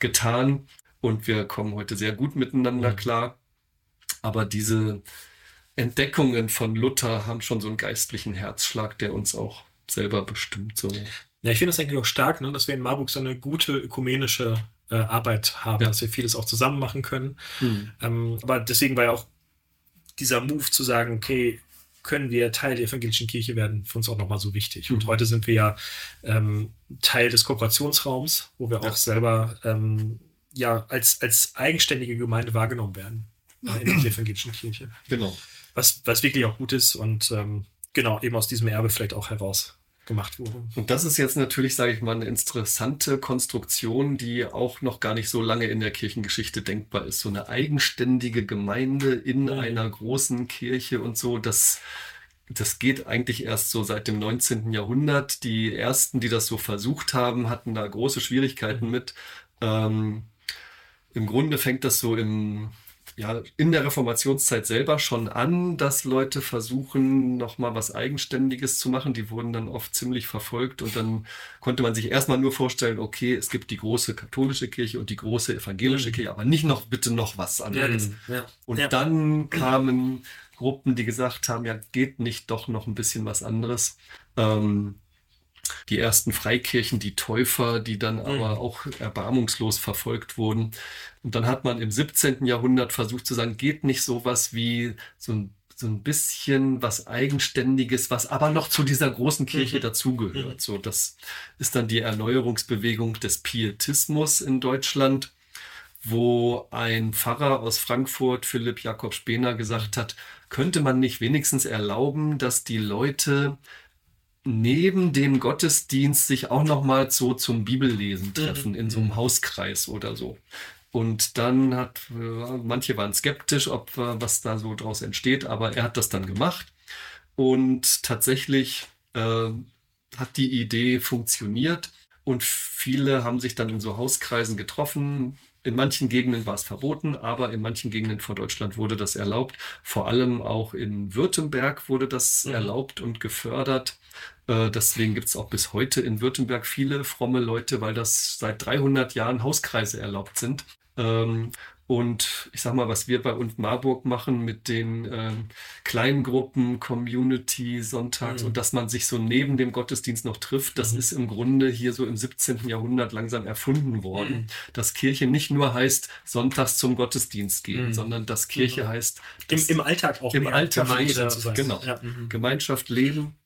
getan und wir kommen heute sehr gut miteinander mhm. klar. Aber diese Entdeckungen von Luther haben schon so einen geistlichen Herzschlag, der uns auch selber bestimmt. So. Ja, ich finde das eigentlich auch stark, ne, dass wir in Marburg so eine gute ökumenische äh, Arbeit haben, ja. dass wir vieles auch zusammen machen können. Mhm. Ähm, aber deswegen war ja auch dieser Move zu sagen, okay, können wir Teil der evangelischen Kirche werden, für uns auch nochmal so wichtig. Mhm. Und heute sind wir ja ähm, Teil des Kooperationsraums, wo wir ja. auch selber ähm, ja als, als eigenständige Gemeinde wahrgenommen werden in der evangelischen Kirche. Genau. Was, was wirklich auch gut ist und ähm, genau eben aus diesem Erbe vielleicht auch heraus gemacht wurde. Und das ist jetzt natürlich, sage ich mal, eine interessante Konstruktion, die auch noch gar nicht so lange in der Kirchengeschichte denkbar ist. So eine eigenständige Gemeinde in mhm. einer großen Kirche und so, das, das geht eigentlich erst so seit dem 19. Jahrhundert. Die ersten, die das so versucht haben, hatten da große Schwierigkeiten mhm. mit. Ähm, Im Grunde fängt das so im ja, in der Reformationszeit selber schon an, dass Leute versuchen, nochmal was Eigenständiges zu machen. Die wurden dann oft ziemlich verfolgt und dann konnte man sich erstmal nur vorstellen, okay, es gibt die große katholische Kirche und die große evangelische mhm. Kirche, aber nicht noch bitte noch was anderes. Ja, ja. Und ja. dann kamen Gruppen, die gesagt haben, ja, geht nicht doch noch ein bisschen was anderes. Ähm, die ersten Freikirchen, die Täufer, die dann mhm. aber auch erbarmungslos verfolgt wurden. Und dann hat man im 17. Jahrhundert versucht zu sagen, geht nicht sowas wie so ein so ein bisschen was Eigenständiges, was aber noch zu dieser großen Kirche mhm. dazugehört. Mhm. So, das ist dann die Erneuerungsbewegung des Pietismus in Deutschland, wo ein Pfarrer aus Frankfurt, Philipp Jakob Spener, gesagt hat, könnte man nicht wenigstens erlauben, dass die Leute neben dem Gottesdienst sich auch noch mal so zum Bibellesen mhm. treffen mhm. in so einem Hauskreis oder so. Und dann hat, manche waren skeptisch, ob äh, was da so draus entsteht, aber er hat das dann gemacht. Und tatsächlich äh, hat die Idee funktioniert und viele haben sich dann in so Hauskreisen getroffen, in manchen Gegenden war es verboten, aber in manchen Gegenden von Deutschland wurde das erlaubt. Vor allem auch in Württemberg wurde das mhm. erlaubt und gefördert. Äh, deswegen gibt es auch bis heute in Württemberg viele fromme Leute, weil das seit 300 Jahren Hauskreise erlaubt sind. Ähm, und ich sag mal, was wir bei uns Marburg machen mit den ähm, kleinen Gruppen, Community, Sonntags mhm. und dass man sich so neben dem Gottesdienst noch trifft, das mhm. ist im Grunde hier so im 17. Jahrhundert langsam erfunden worden. Mhm. Dass Kirche nicht nur heißt, sonntags zum Gottesdienst gehen, mhm. sondern dass Kirche mhm. heißt. Im, Im Alltag auch. Im Alltag Gemeinschaft, genau. Ja. Mhm. Gemeinschaft leben.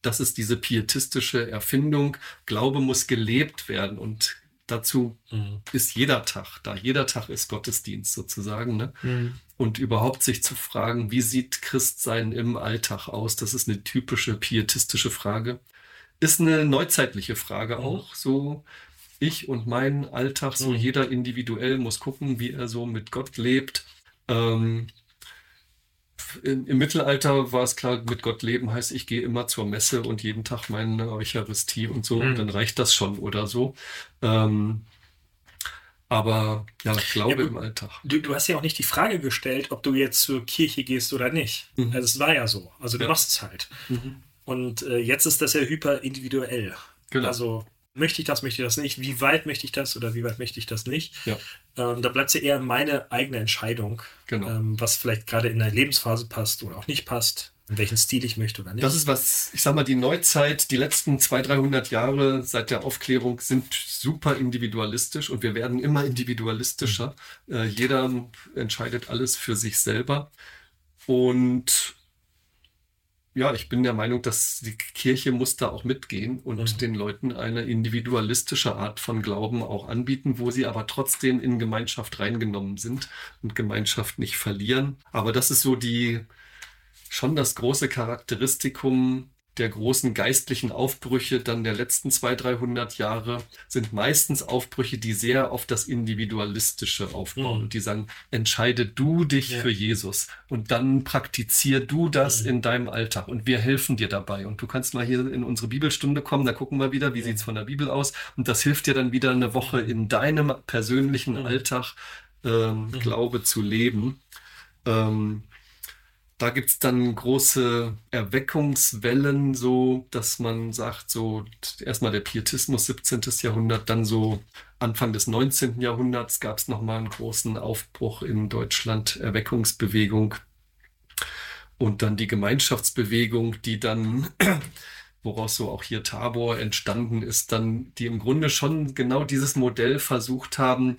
Das ist diese pietistische Erfindung. Glaube muss gelebt werden und dazu mhm. ist jeder Tag da. Jeder Tag ist Gottesdienst sozusagen. Ne? Mhm. Und überhaupt sich zu fragen, wie sieht Christsein im Alltag aus? Das ist eine typische pietistische Frage. Ist eine neuzeitliche Frage mhm. auch. So ich und mein Alltag, so mhm. jeder individuell muss gucken, wie er so mit Gott lebt. Ähm, in, im Mittelalter war es klar, mit Gott leben heißt, ich gehe immer zur Messe und jeden Tag meine Eucharistie und so, mhm. dann reicht das schon oder so. Ähm, aber ja, ich glaube ja, im Alltag. Du, du, hast ja auch nicht die Frage gestellt, ob du jetzt zur Kirche gehst oder nicht. Mhm. Also es war ja so. Also du ja. machst es halt. Mhm. Und äh, jetzt ist das ja hyper individuell. Genau. Also möchte ich das, möchte ich das nicht, wie weit möchte ich das oder wie weit möchte ich das nicht. Ja. Ähm, da bleibt es ja eher meine eigene Entscheidung, genau. ähm, was vielleicht gerade in der Lebensphase passt oder auch nicht passt, in welchen Stil ich möchte oder nicht. Das ist was, ich sag mal, die Neuzeit, die letzten 200, 300 Jahre seit der Aufklärung sind super individualistisch und wir werden immer individualistischer. Mhm. Äh, jeder entscheidet alles für sich selber. Und ja, ich bin der Meinung, dass die Kirche muss da auch mitgehen und mhm. den Leuten eine individualistische Art von Glauben auch anbieten, wo sie aber trotzdem in Gemeinschaft reingenommen sind und Gemeinschaft nicht verlieren. Aber das ist so die, schon das große Charakteristikum der großen geistlichen Aufbrüche dann der letzten 200, 300 Jahre sind meistens Aufbrüche, die sehr auf das Individualistische aufbauen. Mhm. Und die sagen, entscheide du dich Ja. für Jesus und dann praktizier du das Mhm. in deinem Alltag und wir helfen dir dabei. Und du kannst mal hier in unsere Bibelstunde kommen, da gucken wir wieder, wie Ja. sieht's von der Bibel aus. Und das hilft dir dann wieder eine Woche in deinem persönlichen Mhm. Alltag ähm, Mhm. Glaube zu leben. Ähm, da gibt's dann große Erweckungswellen, so dass man sagt, so erstmal der Pietismus 17. Jahrhundert, dann so Anfang des 19. Jahrhunderts gab es nochmal einen großen Aufbruch in Deutschland, Erweckungsbewegung und dann die Gemeinschaftsbewegung, die dann, *clears throat* woraus so auch hier Tabor entstanden ist, dann die im Grunde schon genau dieses Modell versucht haben,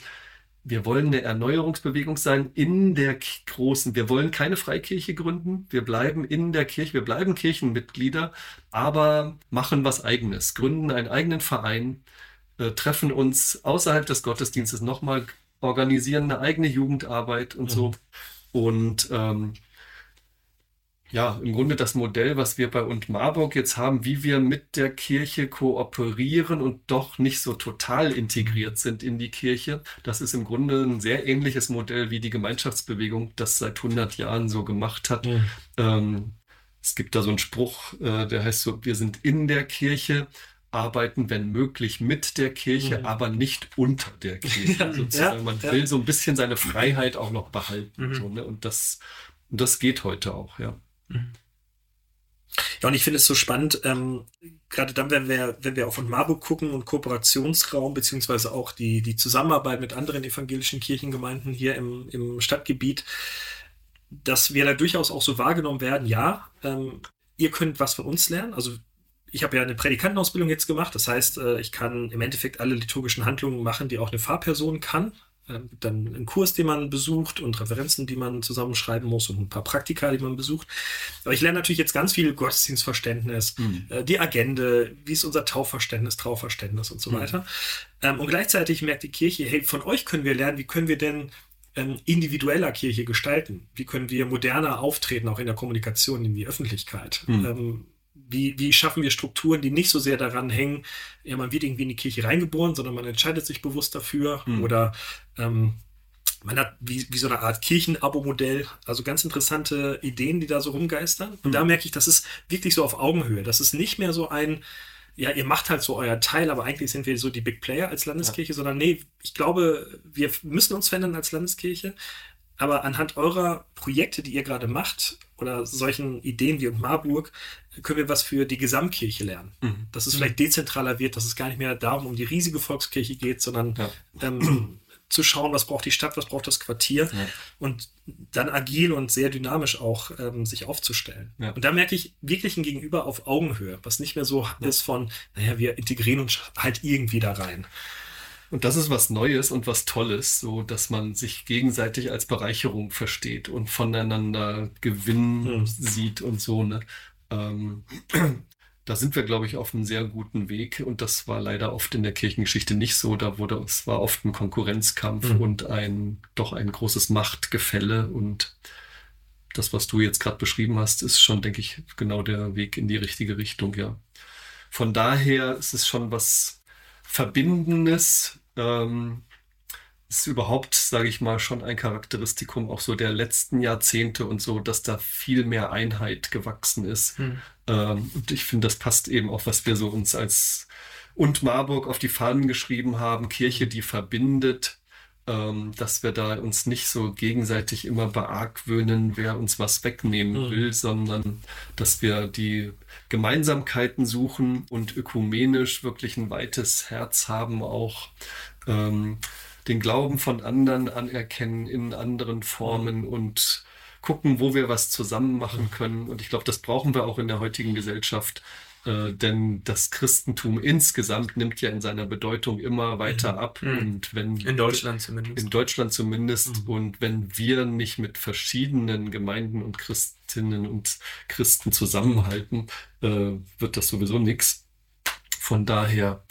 wir wollen eine Erneuerungsbewegung sein in der großen, wir wollen keine Freikirche gründen, wir bleiben in der Kirche, wir bleiben Kirchenmitglieder, aber machen was eigenes, gründen einen eigenen Verein, äh, treffen uns außerhalb des Gottesdienstes nochmal, organisieren eine eigene Jugendarbeit und so. Und ähm, ja, im Grunde das Modell, was wir bei und Marburg jetzt haben, wie wir mit der Kirche kooperieren und doch nicht so total integriert sind in die Kirche, das ist im Grunde ein sehr ähnliches Modell, wie die Gemeinschaftsbewegung das seit 100 Jahren so gemacht hat. Mhm. Ähm, es gibt da so einen Spruch, äh, der heißt so, wir sind in der Kirche, arbeiten, wenn möglich, mit der Kirche, Mhm. aber nicht unter der Kirche. *laughs* Ja, sozusagen. ja, Man ja. will so ein bisschen seine Freiheit auch noch behalten. Mhm. So, ne? Und das, und das geht heute auch, ja. Ja, und ich finde es so spannend, ähm, gerade dann, wenn wir, wenn wir auf und Marburg gucken und Kooperationsraum, beziehungsweise auch die, die Zusammenarbeit mit anderen evangelischen Kirchengemeinden hier im, im Stadtgebiet, dass wir da durchaus auch so wahrgenommen werden, ja, ähm, ihr könnt was von uns lernen. Also ich habe ja eine Predikantenausbildung jetzt gemacht, das heißt, äh, ich kann im Endeffekt alle liturgischen Handlungen machen, die auch eine Fahrperson kann. Ähm, Dann einen Kurs, den man besucht und Referenzen, die man zusammenschreiben muss und ein paar Praktika, die man besucht. Aber ich lerne natürlich jetzt ganz viel Gottesdienstverständnis, äh, die Agende, wie ist unser Taufverständnis, Trauverständnis und so Mhm. weiter. Ähm, und gleichzeitig merkt die Kirche, hey, von euch können wir lernen, wie können wir denn ähm, individueller Kirche gestalten? Wie können wir moderner auftreten, auch in der Kommunikation in die Öffentlichkeit? Mhm. Wie, wie schaffen wir Strukturen, die nicht so sehr daran hängen, ja, man wird irgendwie in die Kirche reingeboren, sondern man entscheidet sich bewusst dafür Mhm. oder ähm, man hat wie, wie so eine Art Kirchenabo-Modell, also ganz interessante Ideen, die da so rumgeistern. Und Mhm. da merke ich, das ist wirklich so auf Augenhöhe. Das ist nicht mehr so ein, ja, ihr macht halt so euer Teil, aber eigentlich sind wir so die Big Player als Landeskirche, sondern nee, ich glaube, wir müssen uns verändern als Landeskirche. Aber anhand eurer Projekte, die ihr gerade macht, oder solchen Ideen wie in Marburg, können wir was für die Gesamtkirche lernen. Mhm. Dass es vielleicht dezentraler wird, dass es gar nicht mehr darum um die riesige Volkskirche geht, sondern Ja. ähm, *clears throat* zu schauen, was braucht die Stadt, was braucht das Quartier Ja. und dann agil und sehr dynamisch auch ähm, sich aufzustellen. Ja. Und da merke ich wirklich ein Gegenüber auf Augenhöhe, was nicht mehr so ist von, naja, wir integrieren uns halt irgendwie da rein. Und das ist was Neues und was Tolles, so dass man sich gegenseitig als Bereicherung versteht und voneinander Gewinn Hm. sieht und so, ne? Ähm, *clears throat* da sind wir, glaube ich, auf einem sehr guten Weg und das war leider oft in der Kirchengeschichte nicht so. Da wurde, es war oft ein Konkurrenzkampf Hm. und ein, doch ein großes Machtgefälle und das, was du jetzt gerade beschrieben hast, ist schon, denke ich, genau der Weg in die richtige Richtung, ja. Von daher ist es schon was Verbindendes, ähm, ist überhaupt, sage ich mal, schon ein Charakteristikum auch so der letzten Jahrzehnte und so, dass da viel mehr Einheit gewachsen ist. Ähm, und ich finde, das passt eben auch, was wir so uns als und Marburg auf die Fahnen geschrieben haben, Kirche, die verbindet, ähm, dass wir da uns nicht so gegenseitig immer beargwöhnen, wer uns was wegnehmen Mhm. will, sondern dass wir die Gemeinsamkeiten suchen und ökumenisch wirklich ein weites Herz haben, auch ähm, den Glauben von anderen anerkennen in anderen Formen und gucken, wo wir was zusammen machen können. Und ich glaube, das brauchen wir auch in der heutigen Gesellschaft. Äh, denn das Christentum insgesamt nimmt ja in seiner Bedeutung immer weiter ab. Mhm. Und wenn In Deutschland zumindest. in Deutschland zumindest. Mhm. Und wenn wir nicht mit verschiedenen Gemeinden und Christinnen und Christen zusammenhalten, äh, wird das sowieso nichts. Von daher,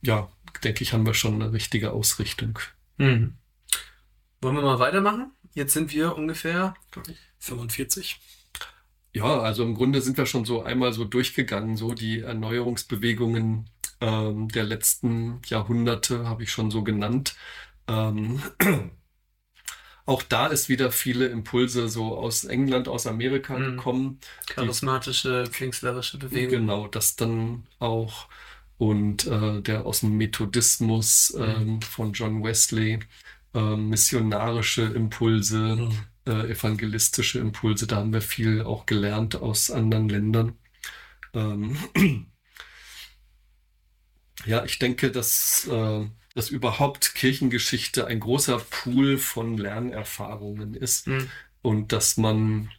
ja, denke ich, haben wir schon eine richtige Ausrichtung. Mhm. Wollen wir mal weitermachen? Jetzt sind wir ungefähr 45. Ja, also im Grunde sind wir schon so einmal so durchgegangen, so die Erneuerungsbewegungen ähm, der letzten Jahrhunderte habe ich schon so genannt. Ähm, *clears throat* auch da ist wieder viele Impulse so aus England, aus Amerika Mhm. gekommen. Charismatische, pfingstlerische Bewegung. Genau, das dann auch und äh, der aus dem Methodismus ähm, von John Wesley, ähm, missionarische Impulse, äh, evangelistische Impulse, da haben wir viel auch gelernt aus anderen Ländern. Ähm, *clears throat* ja, ich denke, dass, äh, dass überhaupt Kirchengeschichte ein großer Pool von Lernerfahrungen ist Mhm. und dass man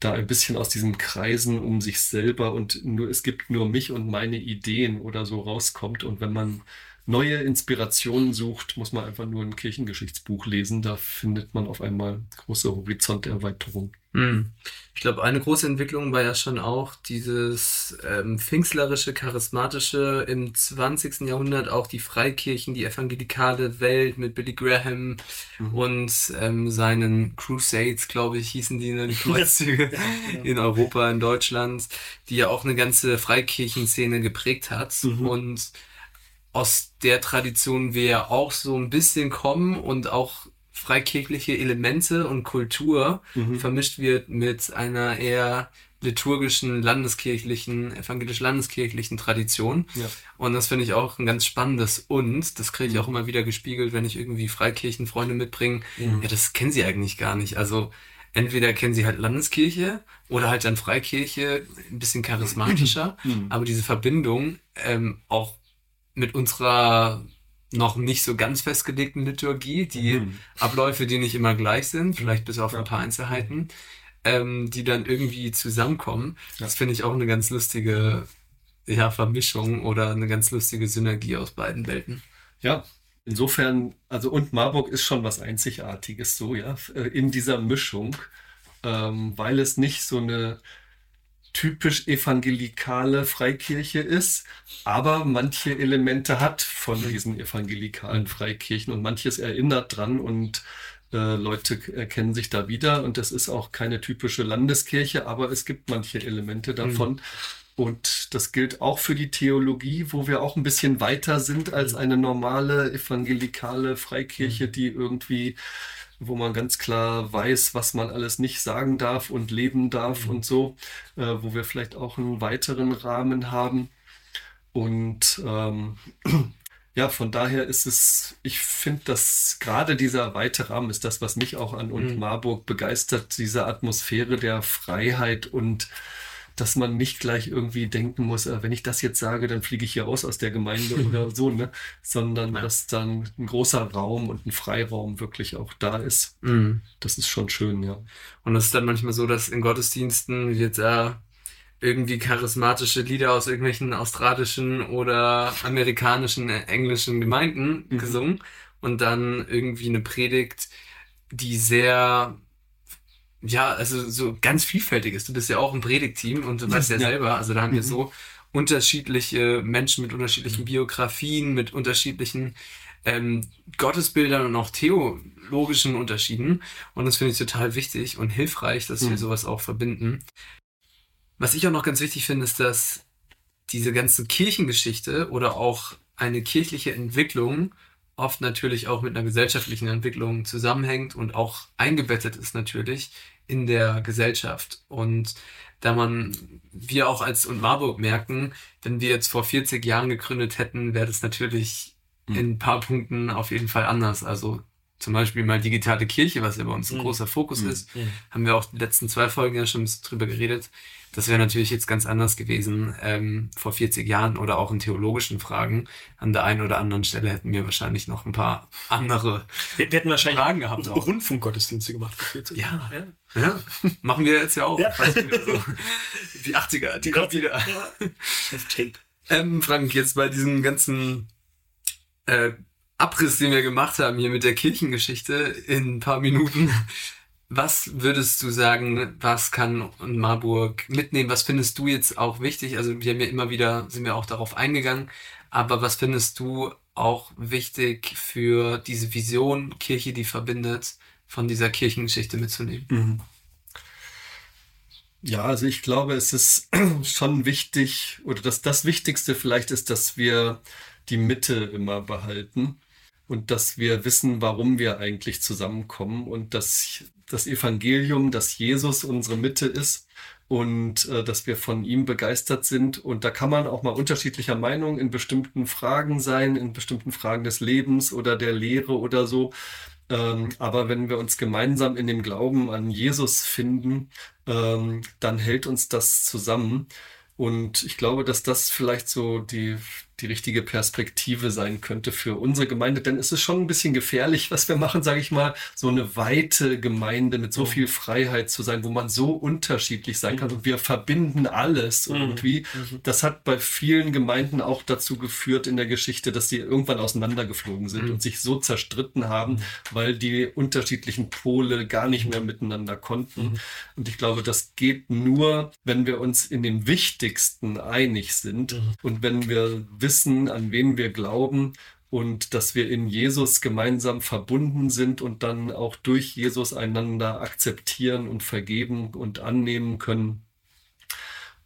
da ein bisschen aus diesen Kreisen um sich selber und nur es gibt nur mich und meine Ideen oder so rauskommt. Und wenn man neue Inspirationen sucht, muss man einfach nur ein Kirchengeschichtsbuch lesen. Da findet man auf einmal große Horizonterweiterung. Hm. Ich glaube, eine große Entwicklung war ja schon auch dieses ähm, pfingstlerische, charismatische im 20. Jahrhundert, auch die Freikirchen, die evangelikale Welt mit Billy Graham und ähm, seinen Crusades, glaube ich, hießen die, ne, die *laughs* Kreuzzüge in Europa, in Deutschland, die ja auch eine ganze Freikirchenszene geprägt hat. Und aus der Tradition wir ja auch so ein bisschen kommen und auch freikirchliche Elemente und Kultur vermischt wird mit einer eher liturgischen, landeskirchlichen, evangelisch-landeskirchlichen Tradition. Ja. Und das finde ich auch ein ganz spannendes und das kriege ich auch immer wieder gespiegelt, wenn ich irgendwie Freikirchenfreunde mitbringe. Ja, das kennen sie eigentlich gar nicht. Also entweder kennen sie halt Landeskirche oder halt dann Freikirche, ein bisschen charismatischer, aber diese Verbindung ähm, auch mit unserer noch nicht so ganz festgelegten Liturgie, die Abläufe, die nicht immer gleich sind, vielleicht bis auf ein paar Einzelheiten, ähm, die dann irgendwie zusammenkommen. Das finde ich auch eine ganz lustige ja, Vermischung oder eine ganz lustige Synergie aus beiden Welten. Ja, insofern, also und Marburg ist schon was Einzigartiges so, ja, äh, in dieser Mischung, ähm, weil es nicht so eine typisch evangelikale Freikirche ist, aber manche Elemente hat von diesen evangelikalen Freikirchen und manches erinnert dran und äh, Leute erkennen sich da wieder und das ist auch keine typische Landeskirche, aber es gibt manche Elemente davon. Und das gilt auch für die Theologie, wo wir auch ein bisschen weiter sind als eine normale evangelikale Freikirche, die irgendwie, wo man ganz klar weiß, was man alles nicht sagen darf und leben darf und so, äh, wo wir vielleicht auch einen weiteren Rahmen haben. Und ähm, *clears throat* ja, von daher ist es, ich finde, dass gerade dieser weite Rahmen ist das, was mich auch an und Marburg begeistert, diese Atmosphäre der Freiheit und dass man nicht gleich irgendwie denken muss, äh, wenn ich das jetzt sage, dann fliege ich hier raus aus der Gemeinde *laughs* oder so, ne? Sondern dass dann ein großer Raum und ein Freiraum wirklich auch da ist. Mhm. Das ist schon schön, ja. Und es ist dann manchmal so, dass in Gottesdiensten wird da irgendwie charismatische Lieder aus irgendwelchen australischen oder amerikanischen, äh, englischen Gemeinden gesungen und dann irgendwie eine Predigt, die sehr, ja, also so ganz vielfältig ist. Du bist ja auch ein Predigtteam und du weißt ja, Ja. selber, also da haben wir so unterschiedliche Menschen mit unterschiedlichen Biografien, mit unterschiedlichen ähm, Gottesbildern und auch theologischen Unterschieden. Und das finde ich total wichtig und hilfreich, dass wir sowas auch verbinden. Was ich auch noch ganz wichtig finde, ist, dass diese ganze Kirchengeschichte oder auch eine kirchliche Entwicklung oft natürlich auch mit einer gesellschaftlichen Entwicklung zusammenhängt und auch eingebettet ist natürlich in der Gesellschaft. Und da man, wir auch als und Marburg merken, wenn wir jetzt vor 40 Jahren gegründet hätten, wäre das natürlich in ein paar Punkten auf jeden Fall anders. Also zum Beispiel mal digitale Kirche, was ja bei uns ein großer Fokus ist, haben wir auch die letzten zwei Folgen ja schon ein bisschen drüber geredet. Das wäre natürlich jetzt ganz anders gewesen ähm, vor 40 Jahren oder auch in theologischen Fragen. An der einen oder anderen Stelle hätten wir wahrscheinlich noch ein paar andere. Wir, wir hätten wahrscheinlich Fragen gehabt auch. Rundfunkgottesdienste gemacht. vor 40 Ja. Jahren. Ja, machen wir jetzt ja auch. Ja. So. Die 80er, die kommt wieder. Ja. Auf Tape. Ähm, Frank, jetzt bei diesem ganzen äh, Abriss, den wir gemacht haben hier mit der Kirchengeschichte in ein paar Minuten, was würdest du sagen, was kann Marburg mitnehmen? Was findest du jetzt auch wichtig? Also wir haben ja immer wieder, sind wir auch darauf eingegangen, aber was findest du auch wichtig für diese Vision Kirche, die verbindet, von dieser Kirchengeschichte mitzunehmen? Ja, also ich glaube, es ist *clears throat* schon wichtig, oder dass das Wichtigste vielleicht ist, dass wir die Mitte immer behalten und dass wir wissen, warum wir eigentlich zusammenkommen und dass das Evangelium, dass Jesus unsere Mitte ist und äh, dass wir von ihm begeistert sind. Und da kann man auch mal unterschiedlicher Meinung in bestimmten Fragen sein, in bestimmten Fragen des Lebens oder der Lehre oder so. Ähm, aber wenn wir uns gemeinsam in dem Glauben an Jesus finden, ähm, dann hält uns das zusammen. Und ich glaube, dass das vielleicht so die, die richtige Perspektive sein könnte für unsere Gemeinde, denn es ist schon ein bisschen gefährlich, was wir machen, sage ich mal, so eine weite Gemeinde mit so mhm. viel Freiheit zu sein, wo man so unterschiedlich sein kann und wir verbinden alles mhm. irgendwie. Mhm. Das hat bei vielen Gemeinden auch dazu geführt in der Geschichte, dass sie irgendwann auseinandergeflogen sind und sich so zerstritten haben, weil die unterschiedlichen Pole gar nicht mehr miteinander konnten. Und ich glaube, das geht nur, wenn wir uns in dem Wichtigsten einig sind und wenn wir wissen, wissen, an wen wir glauben und dass wir in Jesus gemeinsam verbunden sind und dann auch durch Jesus einander akzeptieren und vergeben und annehmen können.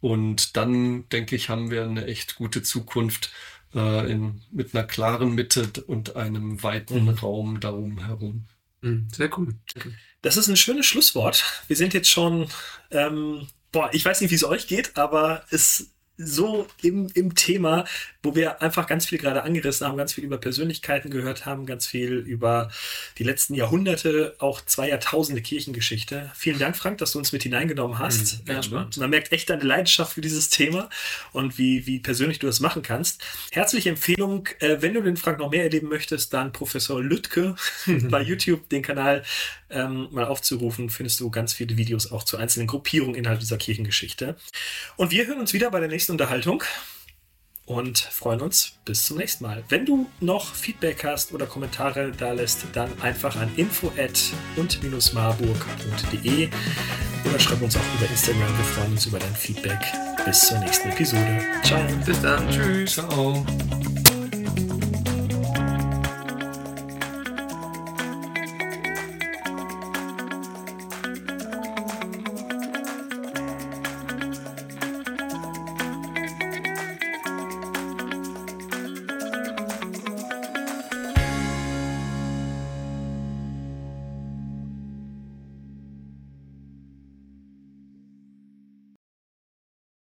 Und dann, denke ich, haben wir eine echt gute Zukunft äh, in, mit einer klaren Mitte und einem weiten mhm. Raum darum herum. Mhm. Sehr cool. Das ist ein schönes Schlusswort. Wir sind jetzt schon, ähm, boah, ich weiß nicht, wie es euch geht, aber es so im, im Thema, wo wir einfach ganz viel gerade angerissen haben, ganz viel über Persönlichkeiten gehört haben, ganz viel über die letzten Jahrhunderte, auch zwei Jahrtausende Kirchengeschichte. Vielen Dank, Frank, dass du uns mit hineingenommen hast. Mhm, ähm, man merkt echt deine Leidenschaft für dieses Thema und wie, wie persönlich du das machen kannst. Herzliche Empfehlung, äh, wenn du den Frank noch mehr erleben möchtest, dann Professor Lüttke *laughs* bei YouTube, den Kanal ähm, mal aufzurufen, findest du ganz viele Videos auch zu einzelnen Gruppierungen innerhalb dieser Kirchengeschichte. Und wir hören uns wieder bei der nächsten Unterhaltung und freuen uns bis zum nächsten Mal. Wenn du noch Feedback hast oder Kommentare da lässt, dann einfach an info und-marburg.de oder schreib uns auch über Instagram. Wir freuen uns über dein Feedback. Bis zur nächsten Episode. Ciao. Bis dann. Tschüss. Ciao.